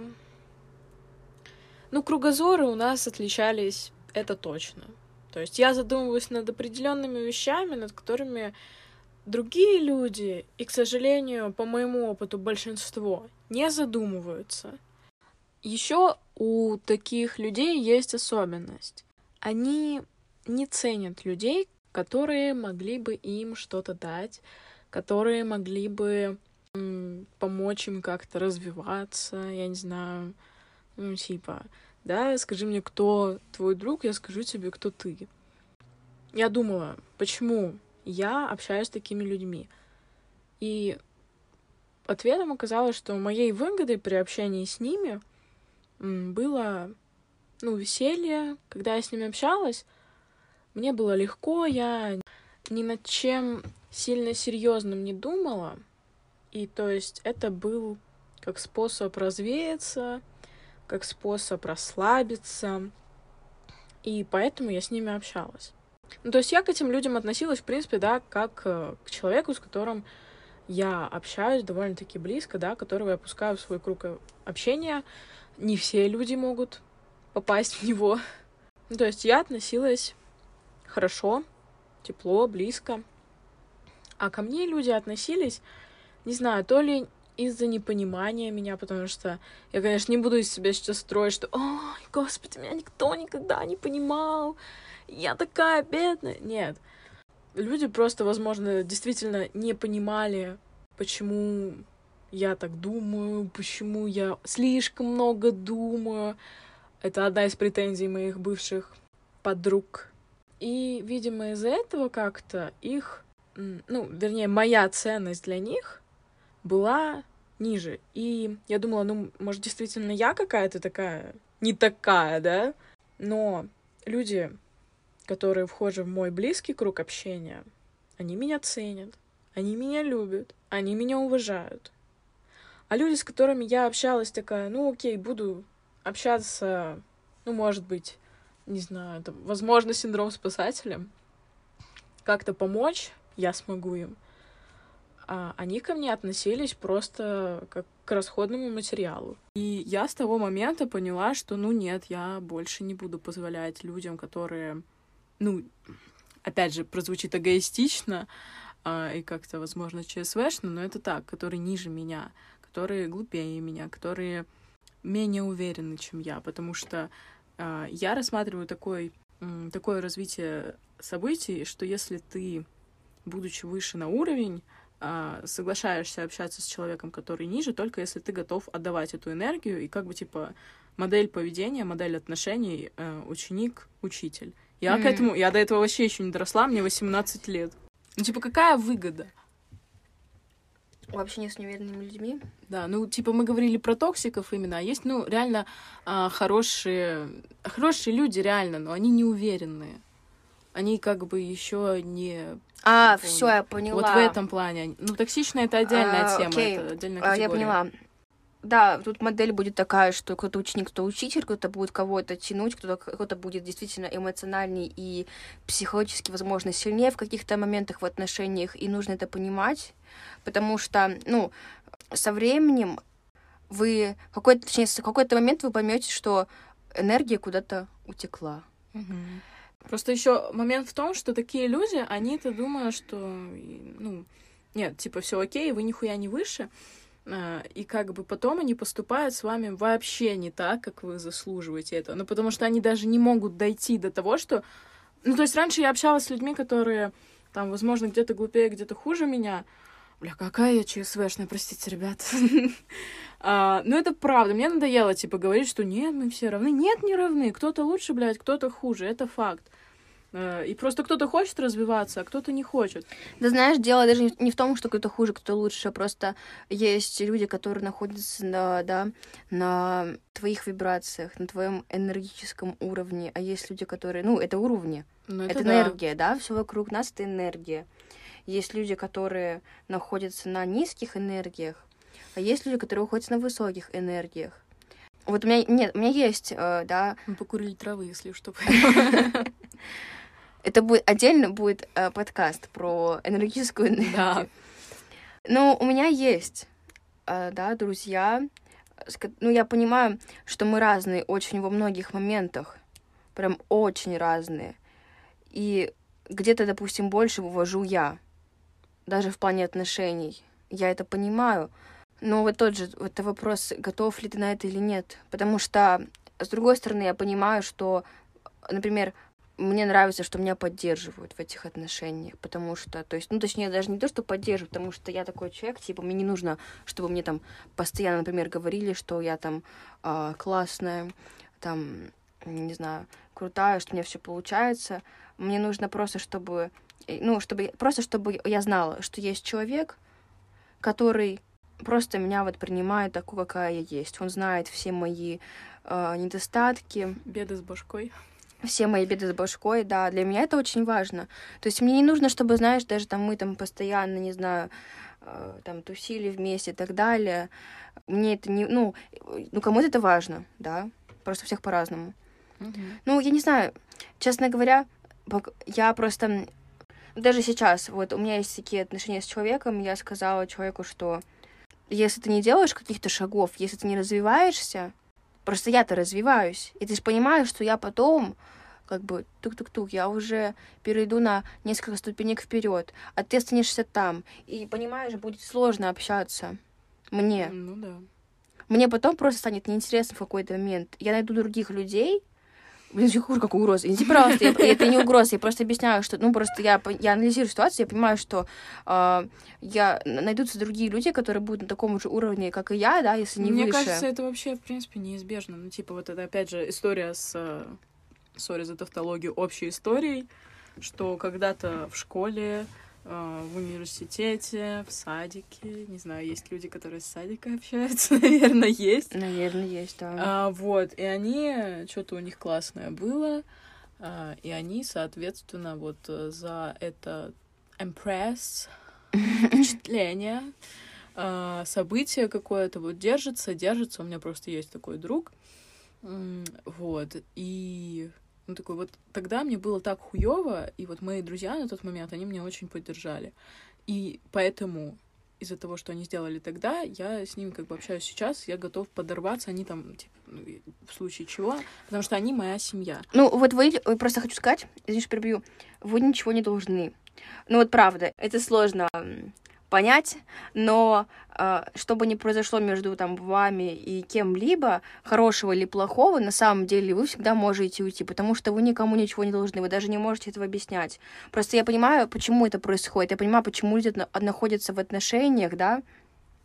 Ну, кругозоры у нас отличались, это точно. То есть я задумываюсь над определенными вещами, над которыми другие люди, и, к сожалению, по моему опыту, большинство не задумываются. Еще у таких людей есть особенность. Они не ценят людей, которые могли бы им что-то дать, которые могли бы помочь им как-то развиваться, я не знаю, ну, типа, да, скажи мне, кто твой друг, я скажу тебе, кто ты. Я думала, почему я общаюсь с такими людьми. И ответом оказалось, что моей выгодой при общении с ними было, ну, веселье. Когда я с ними общалась, мне было легко, я ни над чем сильно серьезным не думала. И то есть это был как способ развеяться, как способ расслабиться. И поэтому я с ними общалась. Ну, то есть я к этим людям относилась, в принципе, да, как э, к человеку, с которым я общаюсь довольно-таки близко, да, которого я пускаю в свой круг общения. Не все люди могут попасть в него. Ну, то есть я относилась хорошо, тепло, близко. А ко мне люди относились, не знаю, то ли из-за непонимания меня, потому что я, конечно, не буду из себя сейчас строить, что «Ой, господи, меня никто никогда не понимал, я такая бедная». Нет. Люди просто, возможно, действительно не понимали, почему я так думаю, почему я слишком много думаю. Это одна из претензий моих бывших подруг. И, видимо, из-за этого как-то их, ну, вернее, моя ценность для них была ниже. И я думала, ну, может, действительно я какая-то такая, не такая, да? Но люди, которые входят в мой близкий круг общения, они меня ценят, они меня любят, они меня уважают. А люди, с которыми я общалась, такая, ну, окей, буду общаться, ну, может быть, не знаю, это, возможно, синдром спасателя, как-то помочь я смогу им. А они ко мне относились просто как к расходному материалу. И я с того момента поняла, что, ну, нет, я больше не буду позволять людям, которые, ну, опять же, прозвучит эгоистично, а, и как-то, возможно, ЧСВшно, но это так, которые ниже меня, которые глупее меня, которые менее уверены, чем я, потому что а, я рассматриваю такой, такое развитие событий, что если ты, будучи выше на уровень, а, соглашаешься общаться с человеком, который ниже, только если ты готов отдавать эту энергию и как бы типа модель поведения, модель отношений э, ученик-учитель. Я mm-hmm. к этому, я до этого вообще еще не доросла, мне 18 лет. Ну, типа, какая выгода? Вообще не с неуверенными людьми? Да, ну, типа, мы говорили про токсиков именно, а есть, ну, реально а, хорошие, хорошие люди, реально, но они неуверенные. Они как бы еще не... А, все, я поняла. Вот в этом плане. Ну, токсичная это отдельная а, тема, окей. это отдельная категория. А, я поняла да, тут модель будет такая, что кто-то ученик, кто учитель, кто-то будет кого-то тянуть, кто-то кто будет действительно эмоциональней и психологически, возможно, сильнее в каких-то моментах в отношениях, и нужно это понимать, потому что, ну, со временем вы какой-то, точнее, в какой-то момент вы поймете, что энергия куда-то утекла. Угу. Просто еще момент в том, что такие люди, они-то думают, что, ну, нет, типа, все окей, вы нихуя не выше, а, и как бы потом они поступают с вами вообще не так, как вы заслуживаете этого. Ну, потому что они даже не могут дойти до того, что... Ну, то есть раньше я общалась с людьми, которые там, возможно, где-то глупее, где-то хуже меня. Бля, какая я ЧСВшная, простите, ребят. (laughs) а, ну, это правда. Мне надоело, типа, говорить, что нет, мы все равны. Нет, не равны. Кто-то лучше, блядь, кто-то хуже. Это факт. Э, и просто кто-то хочет развиваться, а кто-то не хочет. Да знаешь, дело даже не в том, что кто-то хуже, кто лучше. Просто есть люди, которые находятся на, да, на твоих вибрациях, на твоем энергетическом уровне. А есть люди, которые... Ну, это уровни. Ну, это, это да. энергия, да? Все вокруг нас это энергия. Есть люди, которые находятся на низких энергиях, а есть люди, которые находятся на высоких энергиях. Вот у меня нет, у меня есть, э, да. Мы покурили травы, если что. (laughs) (laughs) Это будет отдельно будет э, подкаст про энергетическую энергию. Да. Но у меня есть, э, да, друзья. Ну, я понимаю, что мы разные очень во многих моментах. Прям очень разные. И где-то, допустим, больше вывожу я. Даже в плане отношений. Я это понимаю. Но вот тот же вот вопрос, готов ли ты на это или нет. Потому что, с другой стороны, я понимаю, что, например, мне нравится, что меня поддерживают в этих отношениях, потому что, то есть, ну, точнее, даже не то, что поддерживают, потому что я такой человек, типа, мне не нужно, чтобы мне там постоянно, например, говорили, что я там э, классная, там, не знаю, крутая, что у меня все получается. Мне нужно просто, чтобы, ну, чтобы, просто чтобы я знала, что есть человек, который просто меня вот принимает такой, какая я есть. Он знает все мои э, недостатки. Беды с башкой все мои беды с башкой, да, для меня это очень важно. То есть мне не нужно, чтобы, знаешь, даже там мы там постоянно, не знаю, э, там тусили вместе и так далее. Мне это не, ну, ну кому-то это важно, да, просто всех по-разному. Mm-hmm. Ну, я не знаю, честно говоря, я просто даже сейчас, вот у меня есть такие отношения с человеком, я сказала человеку, что если ты не делаешь каких-то шагов, если ты не развиваешься, просто я-то развиваюсь, и ты же понимаешь, что я потом как бы тук-тук-тук, я уже перейду на несколько ступенек вперед, а ты останешься там. И понимаешь, будет сложно общаться мне. Ну да. Мне потом просто станет неинтересно в какой-то момент. Я найду других людей, Блин, я хуже, как угроза. Извините, пожалуйста, это не угроза, я просто объясняю, что, ну, просто я, я анализирую ситуацию, я понимаю, что э, я, найдутся другие люди, которые будут на таком же уровне, как и я, да, если не Мне выше. Мне кажется, это вообще, в принципе, неизбежно. Ну, типа, вот это, опять же, история с сори за тавтологию, общей историей, что когда-то в школе, в университете, в садике, не знаю, есть люди, которые с садика общаются, (laughs) наверное, есть. Наверное, есть, да. А, вот, и они, что-то у них классное было, а, и они, соответственно, вот э, за это impress, (laughs) впечатление, а, событие какое-то вот держится, держится. У меня просто есть такой друг, вот, и ну, такой вот, тогда мне было так хуево, и вот мои друзья на тот момент, они меня очень поддержали. И поэтому из-за того, что они сделали тогда, я с ними как бы общаюсь сейчас, я готов подорваться, они там, типа, ну, в случае чего, потому что они моя семья. Ну, вот вы, просто хочу сказать, извините, перебью, вы ничего не должны. Ну вот правда, это сложно понять, но э, что бы ни произошло между там вами и кем-либо, хорошего или плохого, на самом деле вы всегда можете уйти, потому что вы никому ничего не должны, вы даже не можете этого объяснять. Просто я понимаю, почему это происходит, я понимаю, почему люди находятся в отношениях, да,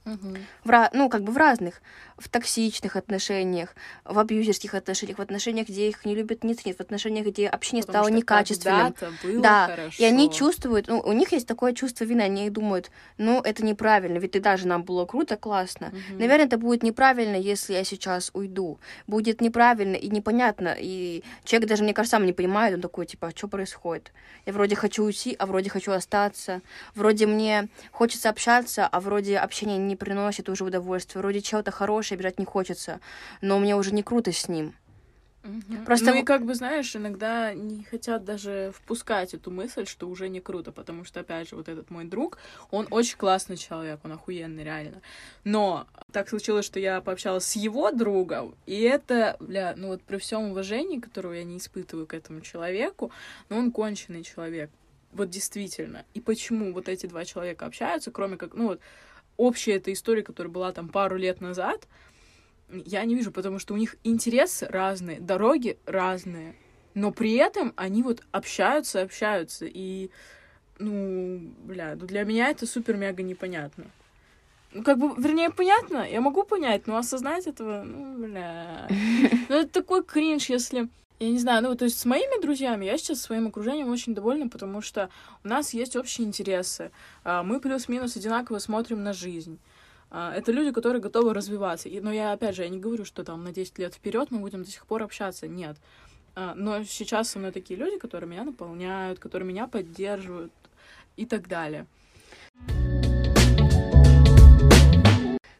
Угу. В, ну, как бы в разных, в токсичных отношениях, в абьюзерских отношениях, в отношениях, где их не любят, нет, нет, в отношениях, где общение Потому стало некачественным. Было да, хорошо. и они чувствуют, ну, у них есть такое чувство вины, они думают, ну, это неправильно, ведь тогда же нам было круто, классно. Угу. Наверное, это будет неправильно, если я сейчас уйду. Будет неправильно и непонятно, и человек даже, мне кажется, сам не понимает, он такой, типа, а что происходит? Я вроде хочу уйти, а вроде хочу остаться, вроде мне хочется общаться, а вроде общение не приносит уже удовольствия. Вроде чего-то хорошее бежать не хочется, но мне уже не круто с ним. Угу. Просто... Ну и как бы, знаешь, иногда не хотят даже впускать эту мысль, что уже не круто, потому что, опять же, вот этот мой друг, он очень классный человек, он охуенный, реально. Но так случилось, что я пообщалась с его другом, и это, бля, ну вот при всем уважении, которого я не испытываю к этому человеку, но он конченый человек. Вот действительно. И почему вот эти два человека общаются, кроме как, ну вот, общая эта история, которая была там пару лет назад, я не вижу, потому что у них интересы разные, дороги разные, но при этом они вот общаются, общаются, и, ну, бля, ну для меня это супер-мега непонятно. Ну, как бы, вернее, понятно, я могу понять, но осознать этого, ну, бля. (laughs) Ну, это такой кринж, если я не знаю, ну, то есть с моими друзьями я сейчас своим окружением очень довольна, потому что у нас есть общие интересы. А, мы плюс-минус одинаково смотрим на жизнь. А, это люди, которые готовы развиваться. Но я, опять же, я не говорю, что там на 10 лет вперед мы будем до сих пор общаться. Нет. А, но сейчас со мной такие люди, которые меня наполняют, которые меня поддерживают и так далее.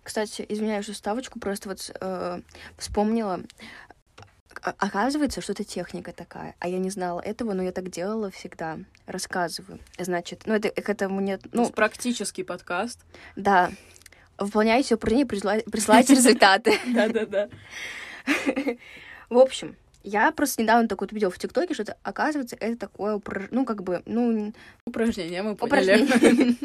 Кстати, извиняюсь за ставочку, просто вот э, вспомнила. Оказывается, что это техника такая, а я не знала этого, но я так делала всегда. Рассказываю. Значит, ну это к этому нет... Ну, То практический подкаст. Да. Выполняйте упражнения, присылайте (laughs) результаты. Да-да-да. В общем, я просто недавно так вот увидела в ТикТоке, что это, оказывается, это такое, упраж... ну, как бы, ну... Упражнение, мы поняли.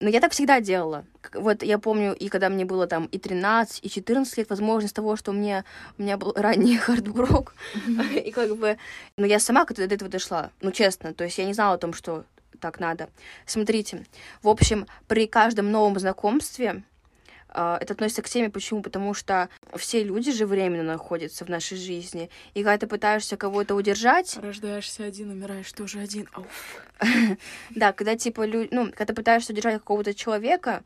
Но я так всегда делала. Вот я помню, и когда мне было там и 13, и 14 лет, возможность того, что у меня, у меня был (laughs) ранний хардброк. (laughs) И как бы... Но я сама до этого дошла. Ну, честно. То есть я не знала о том, что так надо. Смотрите. В общем, при каждом новом знакомстве это относится к теме, почему? Потому что все люди же временно находятся в нашей жизни. И когда ты пытаешься кого-то удержать... Рождаешься один, умираешь тоже один. (laughs) Да, когда типа, ну, когда ты пытаешься удержать какого-то человека,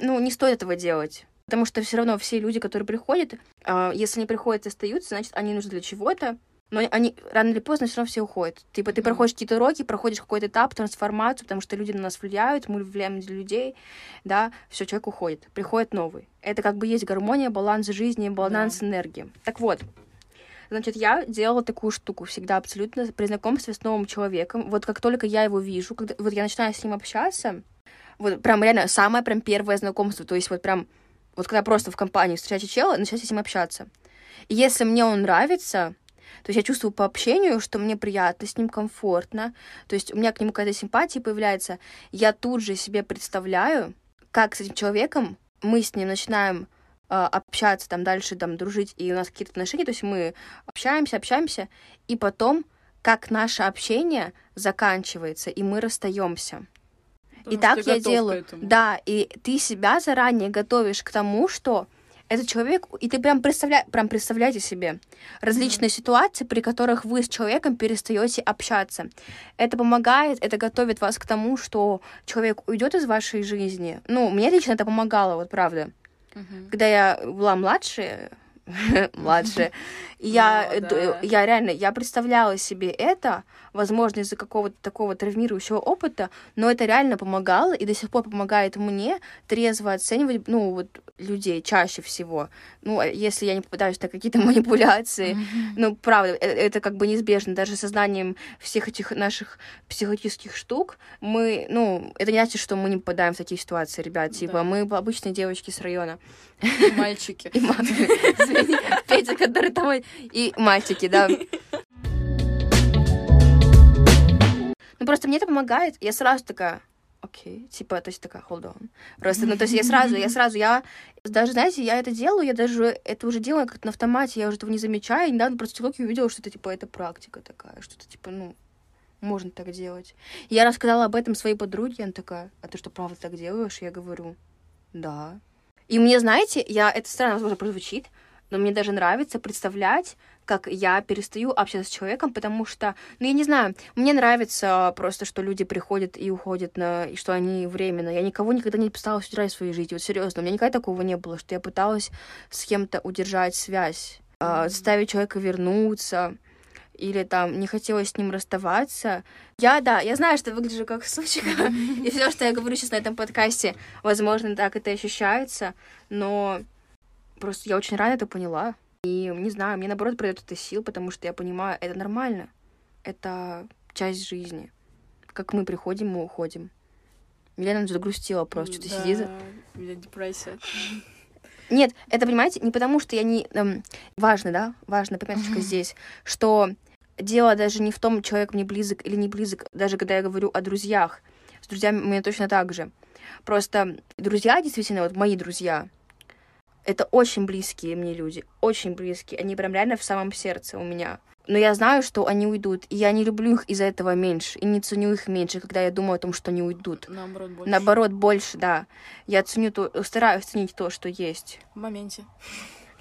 ну, не стоит этого делать. Потому что все равно все люди, которые приходят, а, если они приходят и остаются, значит, они нужны для чего-то. Но они рано или поздно все равно все уходят. Типа ты проходишь какие-то уроки, проходишь какой-то этап, трансформацию, потому что люди на нас влияют, мы влияем на людей, да, все, человек уходит, приходит новый. Это как бы есть гармония, баланс жизни, баланс yeah. энергии. Так вот, Значит, я делала такую штуку всегда абсолютно при знакомстве с новым человеком. Вот как только я его вижу, когда вот я начинаю с ним общаться, вот прям реально самое прям первое знакомство, то есть вот прям вот когда просто в компании встречаете чела, начинаете с ним общаться. И если мне он нравится, то есть я чувствую по общению, что мне приятно, с ним комфортно. То есть у меня к нему какая-то симпатия появляется. Я тут же себе представляю, как с этим человеком мы с ним начинаем э, общаться, там дальше там дружить, и у нас какие-то отношения, то есть мы общаемся, общаемся, и потом как наше общение заканчивается, и мы расстаемся. и так я делаю. Да, и ты себя заранее готовишь к тому, что этот человек, и ты прям, представля, прям представляете себе различные mm-hmm. ситуации, при которых вы с человеком перестаете общаться. Это помогает, это готовит вас к тому, что человек уйдет из вашей жизни. Ну, мне лично это помогало, вот правда. Mm-hmm. Когда я была младше, (laughs) младше. Я, ну да. я реально, я представляла себе это, возможно, из-за какого-то такого травмирующего опыта, но это реально помогало и до сих пор помогает мне трезво оценивать, ну, вот, людей чаще всего. Ну, а если я не попадаюсь на какие-то (laughs) манипуляции. Mm-hmm. Ну, правда, это, это как бы неизбежно. Даже сознанием всех этих наших психологических штук мы, ну, это не значит, что мы не попадаем в такие ситуации, ребят. Типа, да. мы обычные девочки с района. И мальчики. (laughs) Петя, который там... И мальчики, да. Ну, просто мне это помогает. Я сразу такая, окей, типа, то есть такая, hold on. Просто, ну, то есть я сразу, я сразу, я даже, знаете, я это делаю, я даже это уже делаю как-то на автомате, я уже этого не замечаю. И недавно просто в увидела, что это, типа, это практика такая, что-то, типа, ну, можно так делать. Я рассказала об этом своей подруге, она такая, а ты что, правда так делаешь? Я говорю, да. И мне, знаете, я, это странно, возможно, прозвучит, но мне даже нравится представлять, как я перестаю общаться с человеком, потому что, ну, я не знаю, мне нравится просто, что люди приходят и уходят, на, и что они временно. Я никого никогда не пыталась удержать в своей жизни, вот серьезно, у меня никогда такого не было, что я пыталась с кем-то удержать связь, mm-hmm. заставить человека вернуться, или там не хотелось с ним расставаться. Я, да, я знаю, что выгляжу как сучка, (laughs) и все, что я говорю сейчас на этом подкасте, возможно, так это ощущается, но просто я очень рано это поняла. И не знаю, мне наоборот придает это сил, потому что я понимаю, это нормально. Это часть жизни. Как мы приходим, мы уходим. Милена загрустила просто, что-то да, сидит. У меня депрессия. Нет, это, понимаете, не потому что я не... Эм, важно, да? Важно, пометочка здесь, что дело даже не в том, человек мне близок или не близок, даже когда я говорю о друзьях. С друзьями у меня точно так же. Просто друзья, действительно, вот мои друзья, это очень близкие мне люди, очень близкие. Они прям реально в самом сердце у меня. Но я знаю, что они уйдут, и я не люблю их из-за этого меньше, и не ценю их меньше, когда я думаю о том, что они уйдут. Наоборот, больше. Наоборот, больше, да. Я ценю то, стараюсь ценить то, что есть. В моменте.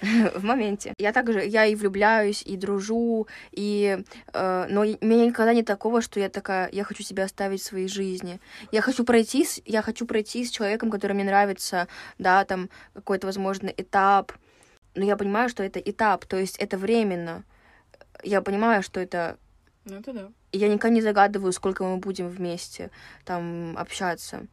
(laughs) в моменте. Я также, я и влюбляюсь, и дружу, и... Э, но у меня никогда не такого, что я такая, я хочу себя оставить в своей жизни. Я хочу пройти, с, я хочу пройти с человеком, который мне нравится, да, там, какой-то, возможно, этап. Но я понимаю, что это этап, то есть это временно. Я понимаю, что это... Ну, это да. Я никогда не загадываю, сколько мы будем вместе там общаться.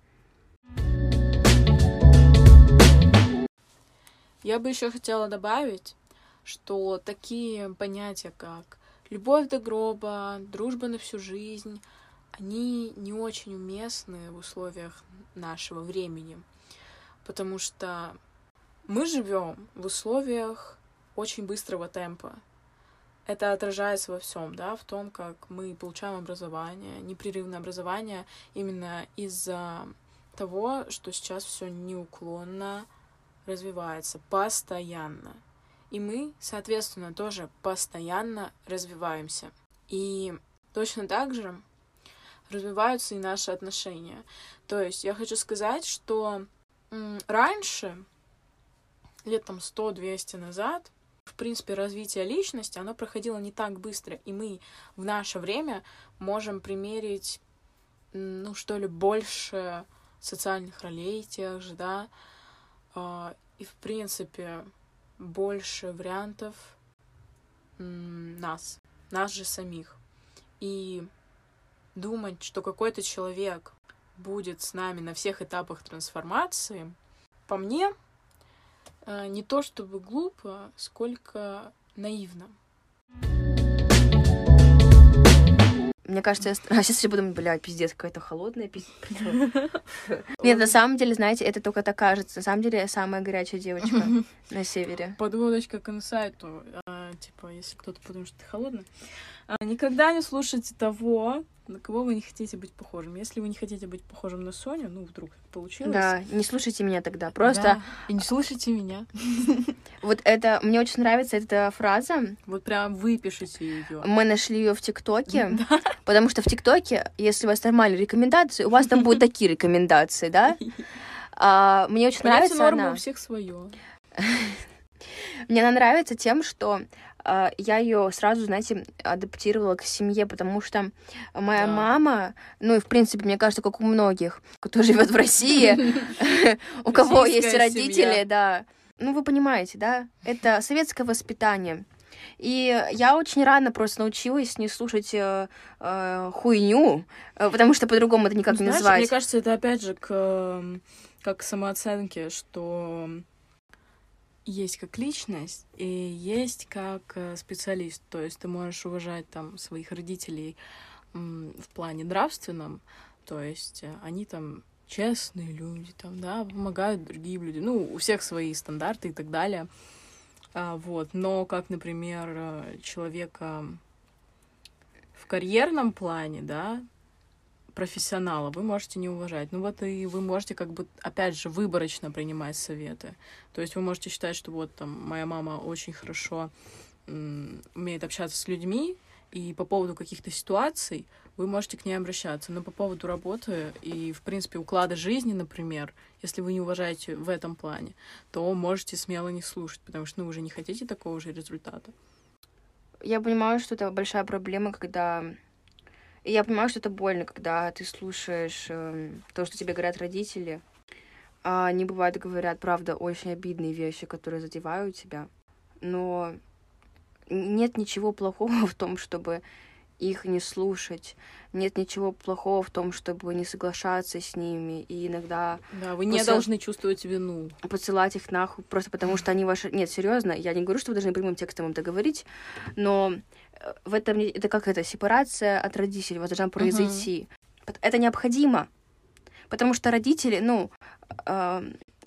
Я бы еще хотела добавить, что такие понятия, как любовь до гроба, дружба на всю жизнь, они не очень уместны в условиях нашего времени, потому что мы живем в условиях очень быстрого темпа. Это отражается во всем, да, в том, как мы получаем образование, непрерывное образование именно из-за того, что сейчас все неуклонно развивается постоянно. И мы, соответственно, тоже постоянно развиваемся. И точно так же развиваются и наши отношения. То есть я хочу сказать, что раньше, лет там 100-200 назад, в принципе, развитие личности, оно проходило не так быстро, и мы в наше время можем примерить, ну, что ли, больше социальных ролей тех же, да, и, в принципе, больше вариантов нас, нас же самих. И думать, что какой-то человек будет с нами на всех этапах трансформации, по мне, э, не то чтобы глупо, сколько наивно. Мне кажется, я... (laughs) А сейчас я буду, блядь, пиздец, какая-то холодная пиздец. (laughs) (laughs) Нет, на самом деле, знаете, это только так кажется. На самом деле, я самая горячая девочка на севере. Подводочка к инсайту. А, типа, если кто-то подумает, что ты холодная. А, никогда не слушайте того, на кого вы не хотите быть похожим. Если вы не хотите быть похожим на Соню, ну, вдруг получилось. Да, не слушайте меня тогда. Просто... Да, и не слушайте меня. (laughs) Вот это... Мне очень нравится эта фраза. Вот прям выпишите ее. Мы нашли ее в ТикТоке. (laughs) Потому что в ТикТоке, если у вас нормальные рекомендации, у вас там будут (laughs) такие рекомендации, да? А, мне очень нравится она. у всех свое. Мне она нравится тем, что я ее сразу, знаете, адаптировала к семье, потому что моя да. мама, ну и в принципе, мне кажется, как у многих, кто живет в России, у кого есть родители, да. Ну, вы понимаете, да? Это советское воспитание. И я очень рано просто научилась не слушать э, э, хуйню, э, потому что по-другому это никак Знаешь, не назвать. Мне кажется, это опять же к, эм, как к самооценке, что есть как личность и есть как э, специалист. То есть ты можешь уважать там своих родителей в плане нравственном, то есть э, они там честные люди, там, да, помогают другим людям. Ну, у всех свои стандарты и так далее. А, вот. Но как, например, э, человека в карьерном плане, да, профессионала, вы можете не уважать. Ну вот и вы можете как бы, опять же, выборочно принимать советы. То есть вы можете считать, что вот там моя мама очень хорошо умеет общаться с людьми, и по поводу каких-то ситуаций вы можете к ней обращаться. Но по поводу работы и, в принципе, уклада жизни, например, если вы не уважаете в этом плане, то можете смело не слушать, потому что ну, вы уже не хотите такого же результата. Я понимаю, что это большая проблема, когда и я понимаю, что это больно, когда ты слушаешь э, то, что тебе говорят родители. А они бывают говорят, правда, очень обидные вещи, которые задевают тебя. Но нет ничего плохого (laughs) в том, чтобы их не слушать. Нет ничего плохого в том, чтобы не соглашаться с ними. И иногда... Да, вы не посыл... должны чувствовать вину. Посылать их нахуй, просто потому что они ваши... Нет, серьезно, я не говорю, что вы должны прямым текстом это говорить, но в этом... Это как это, сепарация от родителей, вот должна произойти. Uh-huh. Это необходимо. Потому что родители, ну... Э,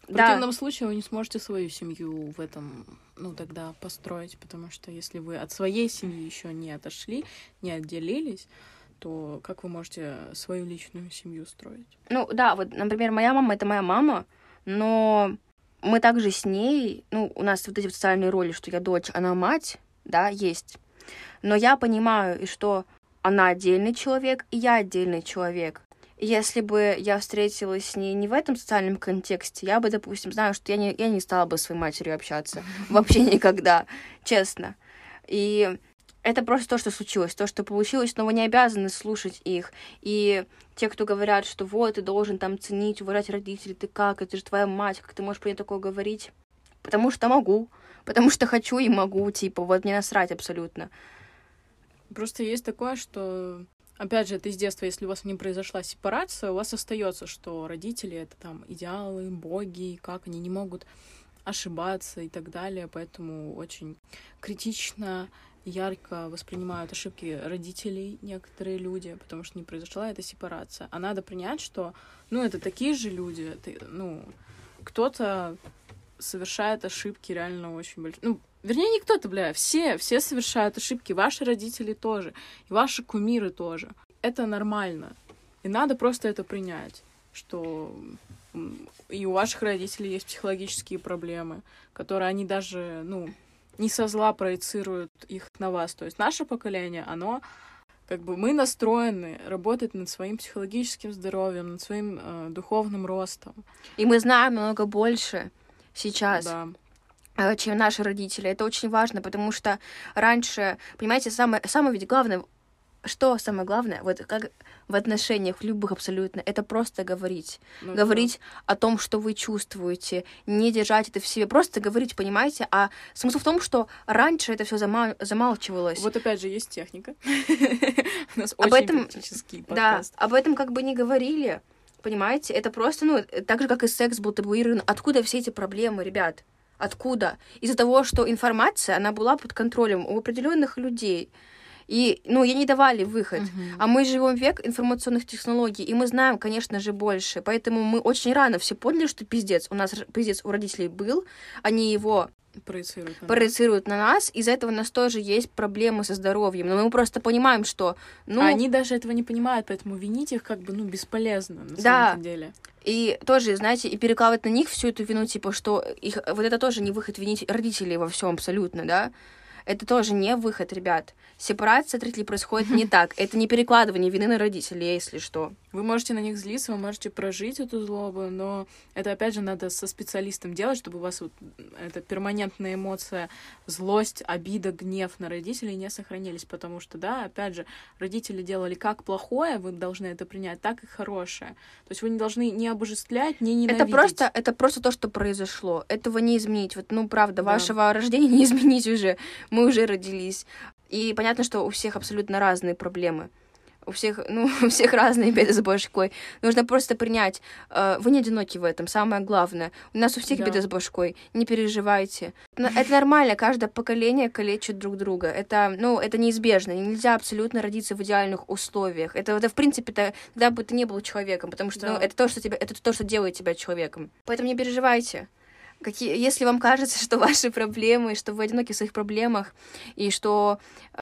в противном да. случае вы не сможете свою семью в этом ну, тогда построить, потому что если вы от своей семьи еще не отошли, не отделились, то как вы можете свою личную семью строить? Ну, да, вот, например, моя мама — это моя мама, но мы также с ней, ну, у нас вот эти социальные роли, что я дочь, она мать, да, есть. Но я понимаю, и что она отдельный человек, и я отдельный человек если бы я встретилась с ней не в этом социальном контексте, я бы, допустим, знаю, что я не, я не стала бы с своей матерью общаться. (laughs) Вообще никогда, честно. И это просто то, что случилось, то, что получилось, но вы не обязаны слушать их. И те, кто говорят, что вот, ты должен там ценить, уважать родителей, ты как, это же твоя мать, как ты можешь про нее такое говорить? Потому что могу, потому что хочу и могу, типа, вот мне насрать абсолютно. Просто есть такое, что опять же, это из детства, если у вас не произошла сепарация, у вас остается, что родители это там идеалы, боги, как они не могут ошибаться и так далее, поэтому очень критично, ярко воспринимают ошибки родителей некоторые люди, потому что не произошла эта сепарация. А надо принять, что, ну, это такие же люди, это, ну, кто-то совершает ошибки реально очень большие. Ну, Вернее, не кто-то, бля, все, все совершают ошибки, ваши родители тоже, и ваши кумиры тоже. Это нормально. И надо просто это принять, что и у ваших родителей есть психологические проблемы, которые они даже, ну, не со зла проецируют их на вас. То есть наше поколение, оно как бы мы настроены работать над своим психологическим здоровьем, над своим э, духовным ростом. И мы знаем много больше сейчас. Да. Э, чем наши родители. Это очень важно, потому что раньше, понимаете, самое, самое ведь главное, что самое главное, вот как в отношениях, в любых абсолютно, это просто говорить. Ну, говорить да. о том, что вы чувствуете, не держать это в себе, просто говорить, понимаете? А смысл в том, что раньше это все замал... замалчивалось. Вот опять же есть техника. (laughs) У нас об этом, Да, об этом как бы не говорили, понимаете? Это просто, ну, так же, как и секс был табуирован. Откуда все эти проблемы, ребят? Откуда? Из-за того, что информация, она была под контролем у определенных людей. И, ну, ей не давали выход. Uh-huh. А мы живем век информационных технологий, и мы знаем, конечно же, больше. Поэтому мы очень рано все поняли, что пиздец. У нас пиздец у родителей был, они его проецируют на, проецируют нас. на нас. Из-за этого у нас тоже есть проблемы со здоровьем. Но мы просто понимаем, что... Ну... А они даже этого не понимают, поэтому винить их как бы, ну, бесполезно на да. самом деле. И тоже, знаете, и перекладывать на них всю эту вину, типа, что их... Вот это тоже не выход винить родителей во всем абсолютно, да? Это тоже не выход, ребят. Сепарация от родителей происходит не (laughs) так. Это не перекладывание вины на родителей, если что. Вы можете на них злиться, вы можете прожить эту злобу, но это, опять же, надо со специалистом делать, чтобы у вас вот эта перманентная эмоция, злость, обида, гнев на родителей не сохранились, потому что, да, опять же, родители делали как плохое, вы должны это принять, так и хорошее. То есть вы не должны не обожествлять, не ненавидеть. Это просто, это просто то, что произошло. Этого не изменить. Вот, ну, правда, да. вашего рождения не (laughs) изменить уже. Мы уже родились. И понятно, что у всех абсолютно разные проблемы. У всех, (laughs) ну, у всех разные беды с башкой. Нужно просто принять. Э, вы не одиноки в этом, самое главное. У нас у всех да. беды с башкой. Не переживайте. Это нормально, каждое поколение калечит друг друга. Это, ну, это неизбежно. Нельзя абсолютно родиться в идеальных условиях. Это, это в принципе, это, когда бы ты не был человеком, потому что ну, да. ну, это то, что тебя, это то, что делает тебя человеком. Поэтому не переживайте. Какие, если вам кажется, (laughs) что ваши проблемы, что вы одиноки в своих проблемах, и что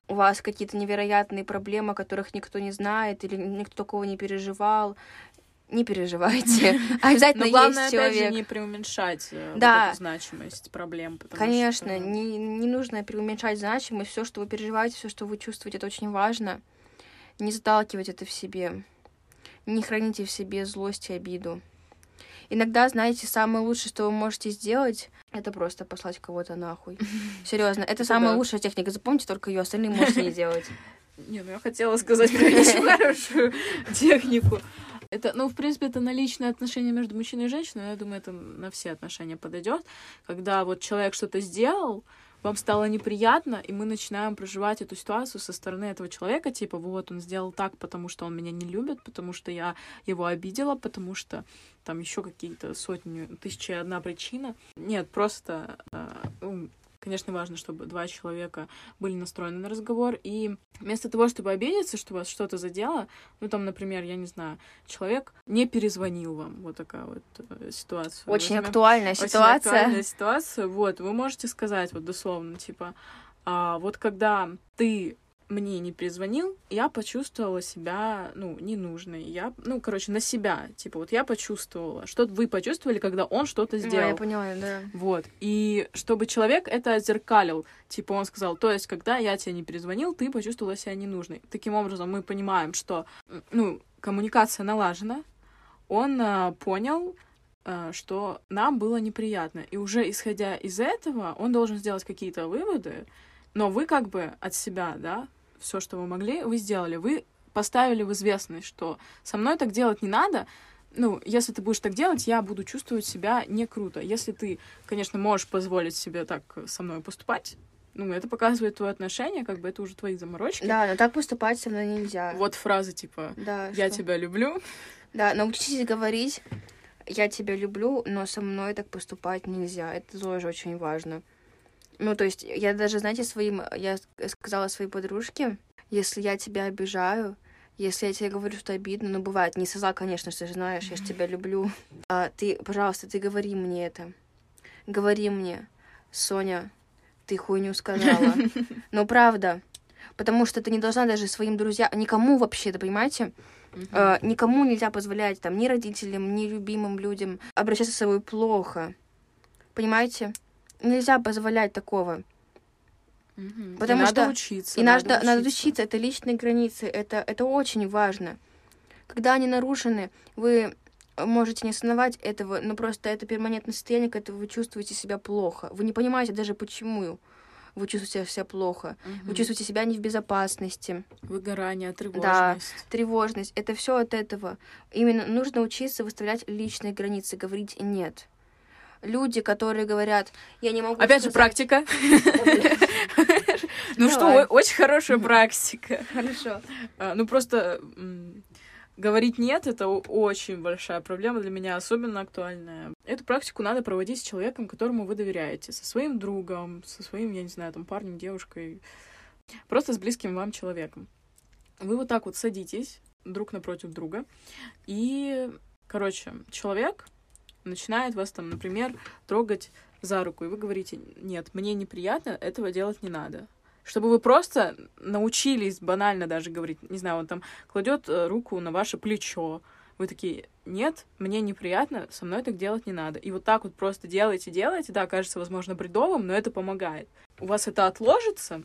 у вас какие-то невероятные проблемы, о которых никто не знает, или никто такого не переживал, не переживайте. (laughs) (laughs) Обязательно Но главное, есть опять человек. же, не преуменьшать э, вот Да. эту значимость проблем. Конечно, что- не, не нужно преуменьшать значимость. Все, что вы переживаете, все, что вы чувствуете, это очень важно. Не заталкивать это в себе. Не храните в себе злость и обиду. Иногда, знаете, самое лучшее, что вы можете сделать, это просто послать кого-то нахуй. (laughs) Серьезно, это Это самая да. лучшая техника. Запомните только ее, остальные можете не делать. (laughs) Не, ну я хотела сказать про очень (laughs) хорошую технику. Это, ну, в принципе, это на личные отношения между мужчиной и женщиной, но я думаю, это на все отношения подойдет. Когда вот человек что-то сделал, вам стало неприятно, и мы начинаем проживать эту ситуацию со стороны этого человека, типа, вот, он сделал так, потому что он меня не любит, потому что я его обидела, потому что там еще какие-то сотни, тысячи одна причина. Нет, просто, э, конечно, важно, чтобы два человека были настроены на разговор, и вместо того, чтобы обидеться, что вас что-то задело, ну, там, например, я не знаю, человек не перезвонил вам, вот такая вот э, ситуация. Очень Возьмем- актуальная очень ситуация. актуальная ситуация. Вот, вы можете сказать вот дословно, типа, а, вот когда ты мне не перезвонил, я почувствовала себя, ну, ненужной. Я, ну, короче, на себя. Типа, вот я почувствовала. Что вы почувствовали, когда он что-то Ну, сделал. я поняла, да. Вот. И чтобы человек это отзеркалил. Типа он сказал, то есть, когда я тебе не перезвонил, ты почувствовала себя ненужной. Таким образом, мы понимаем, что, ну, коммуникация налажена. Он а, понял, а, что нам было неприятно. И уже исходя из этого, он должен сделать какие-то выводы, но вы как бы от себя, да, все, что вы могли, вы сделали. Вы поставили в известность, что со мной так делать не надо. Ну, если ты будешь так делать, я буду чувствовать себя не круто. Если ты, конечно, можешь позволить себе так со мной поступать, ну, это показывает твое отношение, как бы это уже твои заморочки. Да, но так поступать со мной нельзя. Вот фраза типа Да, «я что? тебя люблю». Да, научитесь говорить, я тебя люблю, но со мной так поступать нельзя. Это тоже очень важно. Ну, то есть, я даже, знаете, своим, я с- сказала своей подружке, если я тебя обижаю, если я тебе говорю, что обидно, ну, бывает, не со зла, конечно, ты же знаешь, я же тебя люблю. (laughs) А, ты, пожалуйста, ты говори мне это. Говори мне, Соня, ты хуйню сказала. (laughs) Но правда, потому что ты не должна даже своим друзьям, никому вообще, да понимаете? Э, никому нельзя позволять, там, ни родителям, ни любимым людям обращаться с собой плохо. Понимаете? Нельзя позволять такого. Мгм. потому и надо что- учиться. И надо, надо учиться, это личные границы, это, это очень важно. Когда они нарушены, вы можете не осознавать этого, но просто это перманентное состояние, когда вы чувствуете себя плохо. Вы не понимаете даже, почему вы чувствуете себя плохо. Мгм. Вы чувствуете себя не в безопасности. Выгорание, тревожность. тревожность. Это все от этого. Именно нужно учиться выставлять личные границы, говорить нет. Люди, которые говорят, я не могу Опять же, сказать- практика. (laughs) Ну что, очень хорошая практика. Хорошо. А, Ну просто говорить нет это очень большая проблема для меня, особенно актуальная. Эту практику надо проводить с человеком, которому вы доверяете, со своим другом, со своим, я не знаю, там парнем, девушкой, просто с близким вам человеком. Вы вот так вот садитесь друг напротив друга, и, короче, человек начинает вас там, например, трогать за руку, и вы говорите, нет, мне неприятно, этого делать не надо. Чтобы вы просто научились банально даже говорить, не знаю, он там кладет э, руку на ваше плечо, вы такие, нет, мне неприятно, со мной так делать не надо. И вот так вот просто делаете, делаете, да, кажется, возможно, бредовым, но это помогает. У вас это отложится,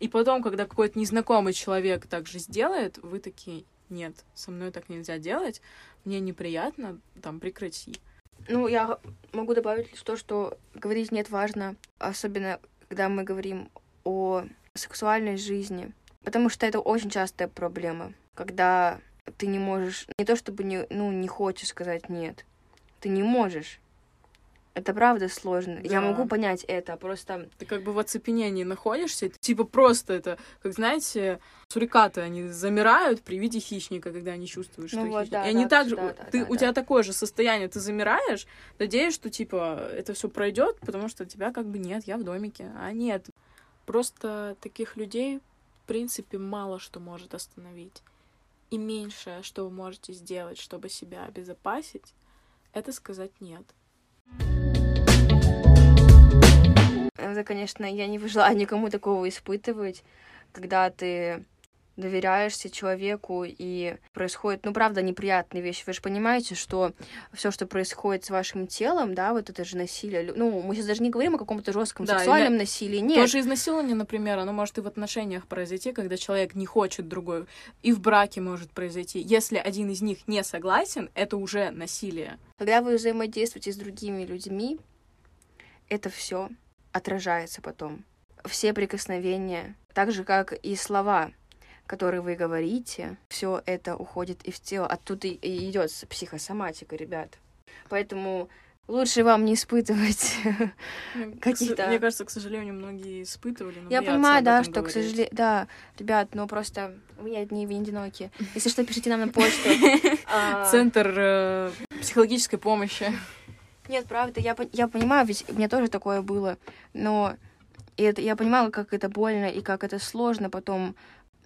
и потом, когда какой-то незнакомый человек так же сделает, вы такие, нет, со мной так нельзя делать, мне неприятно, там, прекрати. Ну, я могу добавить лишь то, что говорить нет важно, особенно когда мы говорим о сексуальной жизни. Потому что это очень частая проблема, когда ты не можешь, не то чтобы не, ну, не хочешь сказать нет, ты не можешь. Это правда сложно. Я Да. могу понять это, просто Ты как бы в оцепенении находишься, типа просто это, как знаете, сурикаты, они замирают при виде хищника, когда они чувствуют, что Ну вот, хищник. да, и они да, так же, да, да, ты, да, у да. тебя такое же состояние, ты замираешь, надеясь, что типа это все пройдет, потому что тебя как бы нет, я в домике, а нет. Просто таких людей, в принципе, мало что может остановить. И меньшее, что вы можете сделать, чтобы себя обезопасить, это сказать нет. Это, конечно, я не желаю никому такого испытывать, когда ты доверяешься человеку, и происходит, ну, правда, неприятные вещи. Вы же понимаете, что все, что происходит с вашим телом, да, вот это же насилие. Ну, мы сейчас даже не говорим о каком-то жестком Да, сексуальном или- насилии. Нет. Тоже изнасилование, например, оно может и в отношениях произойти, когда человек не хочет другой, и в браке может произойти. Если один из них не согласен, это уже насилие. Когда вы взаимодействуете с другими людьми, это все отражается потом. Все прикосновения, так же как и слова, которые вы говорите, все это уходит и в тело. Оттуда и- идет психосоматика, ребят. Поэтому лучше вам не испытывать. Каких-то- кс- Мне кажется, к сожалению, многие испытывали. Я понимаю, да, что, к сожалению, да, ребят, но просто вы не одни, вы не одиноки. Если что, пишите нам на почту. (laughs) А, Центр э, психологической помощи. Нет, правда, я, я понимаю, ведь меня тоже такое было, но это, я понимала, как это больно и как это сложно потом,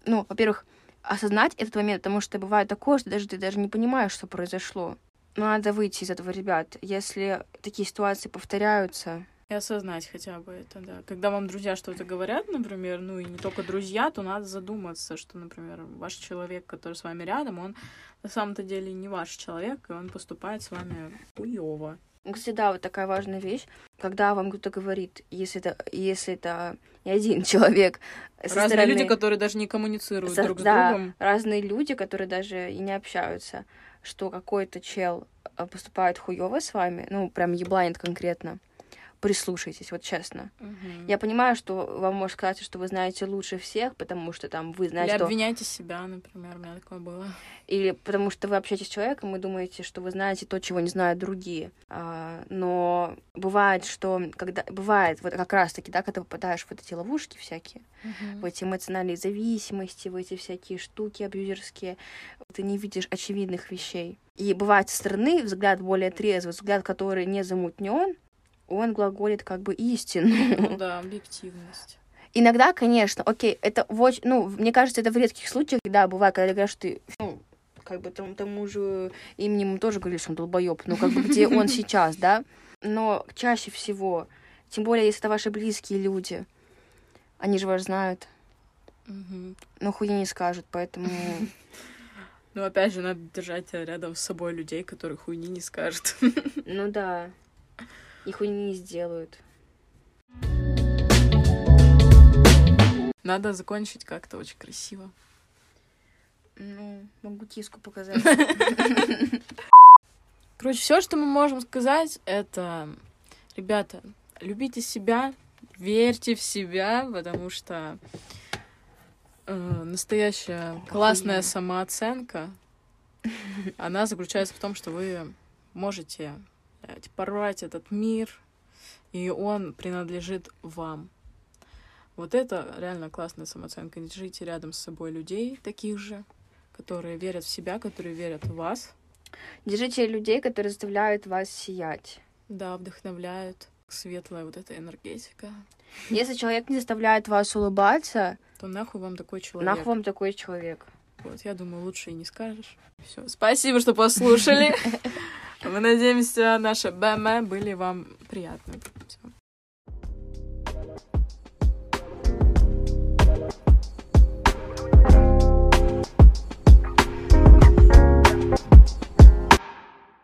ну, во-первых, осознать этот момент, потому что бывает такое, что даже ты даже не понимаешь, что произошло. Но надо выйти из этого, ребят. Если такие ситуации повторяются, И осознать хотя бы это, да. Когда вам друзья что-то говорят, например, ну и не только друзья, то надо задуматься, что, например, ваш человек, который с вами рядом, он на самом-то деле не ваш человек, и он поступает с вами хуёво. Кстати, да, вот такая важная вещь, когда вам кто-то говорит, если это, если это не один (laughs) человек, со Разные стороны- люди, которые даже не коммуницируют со- друг с да, другом. разные люди, которые даже и не общаются, что какой-то чел э, поступает хуёво с вами, ну, прям ебланит конкретно, прислушайтесь, вот честно. Мгм. Я понимаю, что вам может казаться, что вы знаете лучше всех, потому что там вы Или знаете, что... обвиняйте себя, например, у меня такое было. Или потому что вы общаетесь с человеком и думаете, что вы знаете то, чего не знают другие. А, но бывает, что когда бывает вот как раз-таки, да, когда попадаешь в вот эти ловушки всякие, в эти эмоциональные зависимости, в эти всякие штуки абьюзерские, ты не видишь очевидных вещей. И бывает со стороны взгляд более трезвый, взгляд, который не замутнен, он глаголит как бы истину. Ну да, объективность. Иногда, конечно, окей, это в оч- ну, мне кажется, это в редких случаях, да, бывает, когда говорят, что ты, ну, как бы тому, тому же имени ему тоже говоришь, что он долбоеб, ну, как бы где он (laughs) сейчас, да, но чаще всего, тем более, если это ваши близкие люди, они же вас знают, Мгм. но хуйни не скажут, поэтому... (laughs) Ну, опять же, надо держать рядом с собой людей, которые хуйни не скажут. Ну да, и хуйни не сделают. Надо закончить как-то очень красиво. Ну, могу киску показать. (laughs) (laughs) Короче, все, что мы можем сказать, это, ребята, любите себя, верьте в себя, потому что э, настоящая классная Охуенно. самооценка, (laughs) она заключается в том, что вы можете порвать этот мир, и он принадлежит вам. Вот это реально классная самооценка. Держите рядом с собой людей таких же, которые верят в себя, которые верят в вас. Держите людей, которые заставляют вас сиять. Да, вдохновляют. Светлая вот эта энергетика. Если человек не заставляет вас улыбаться, То нахуй вам такой человек. нахуй вам такой человек. Вот, я думаю, лучше и не скажешь. Все. Спасибо, что послушали. (laughs) Мы надеемся, наши БМ были вам приятны.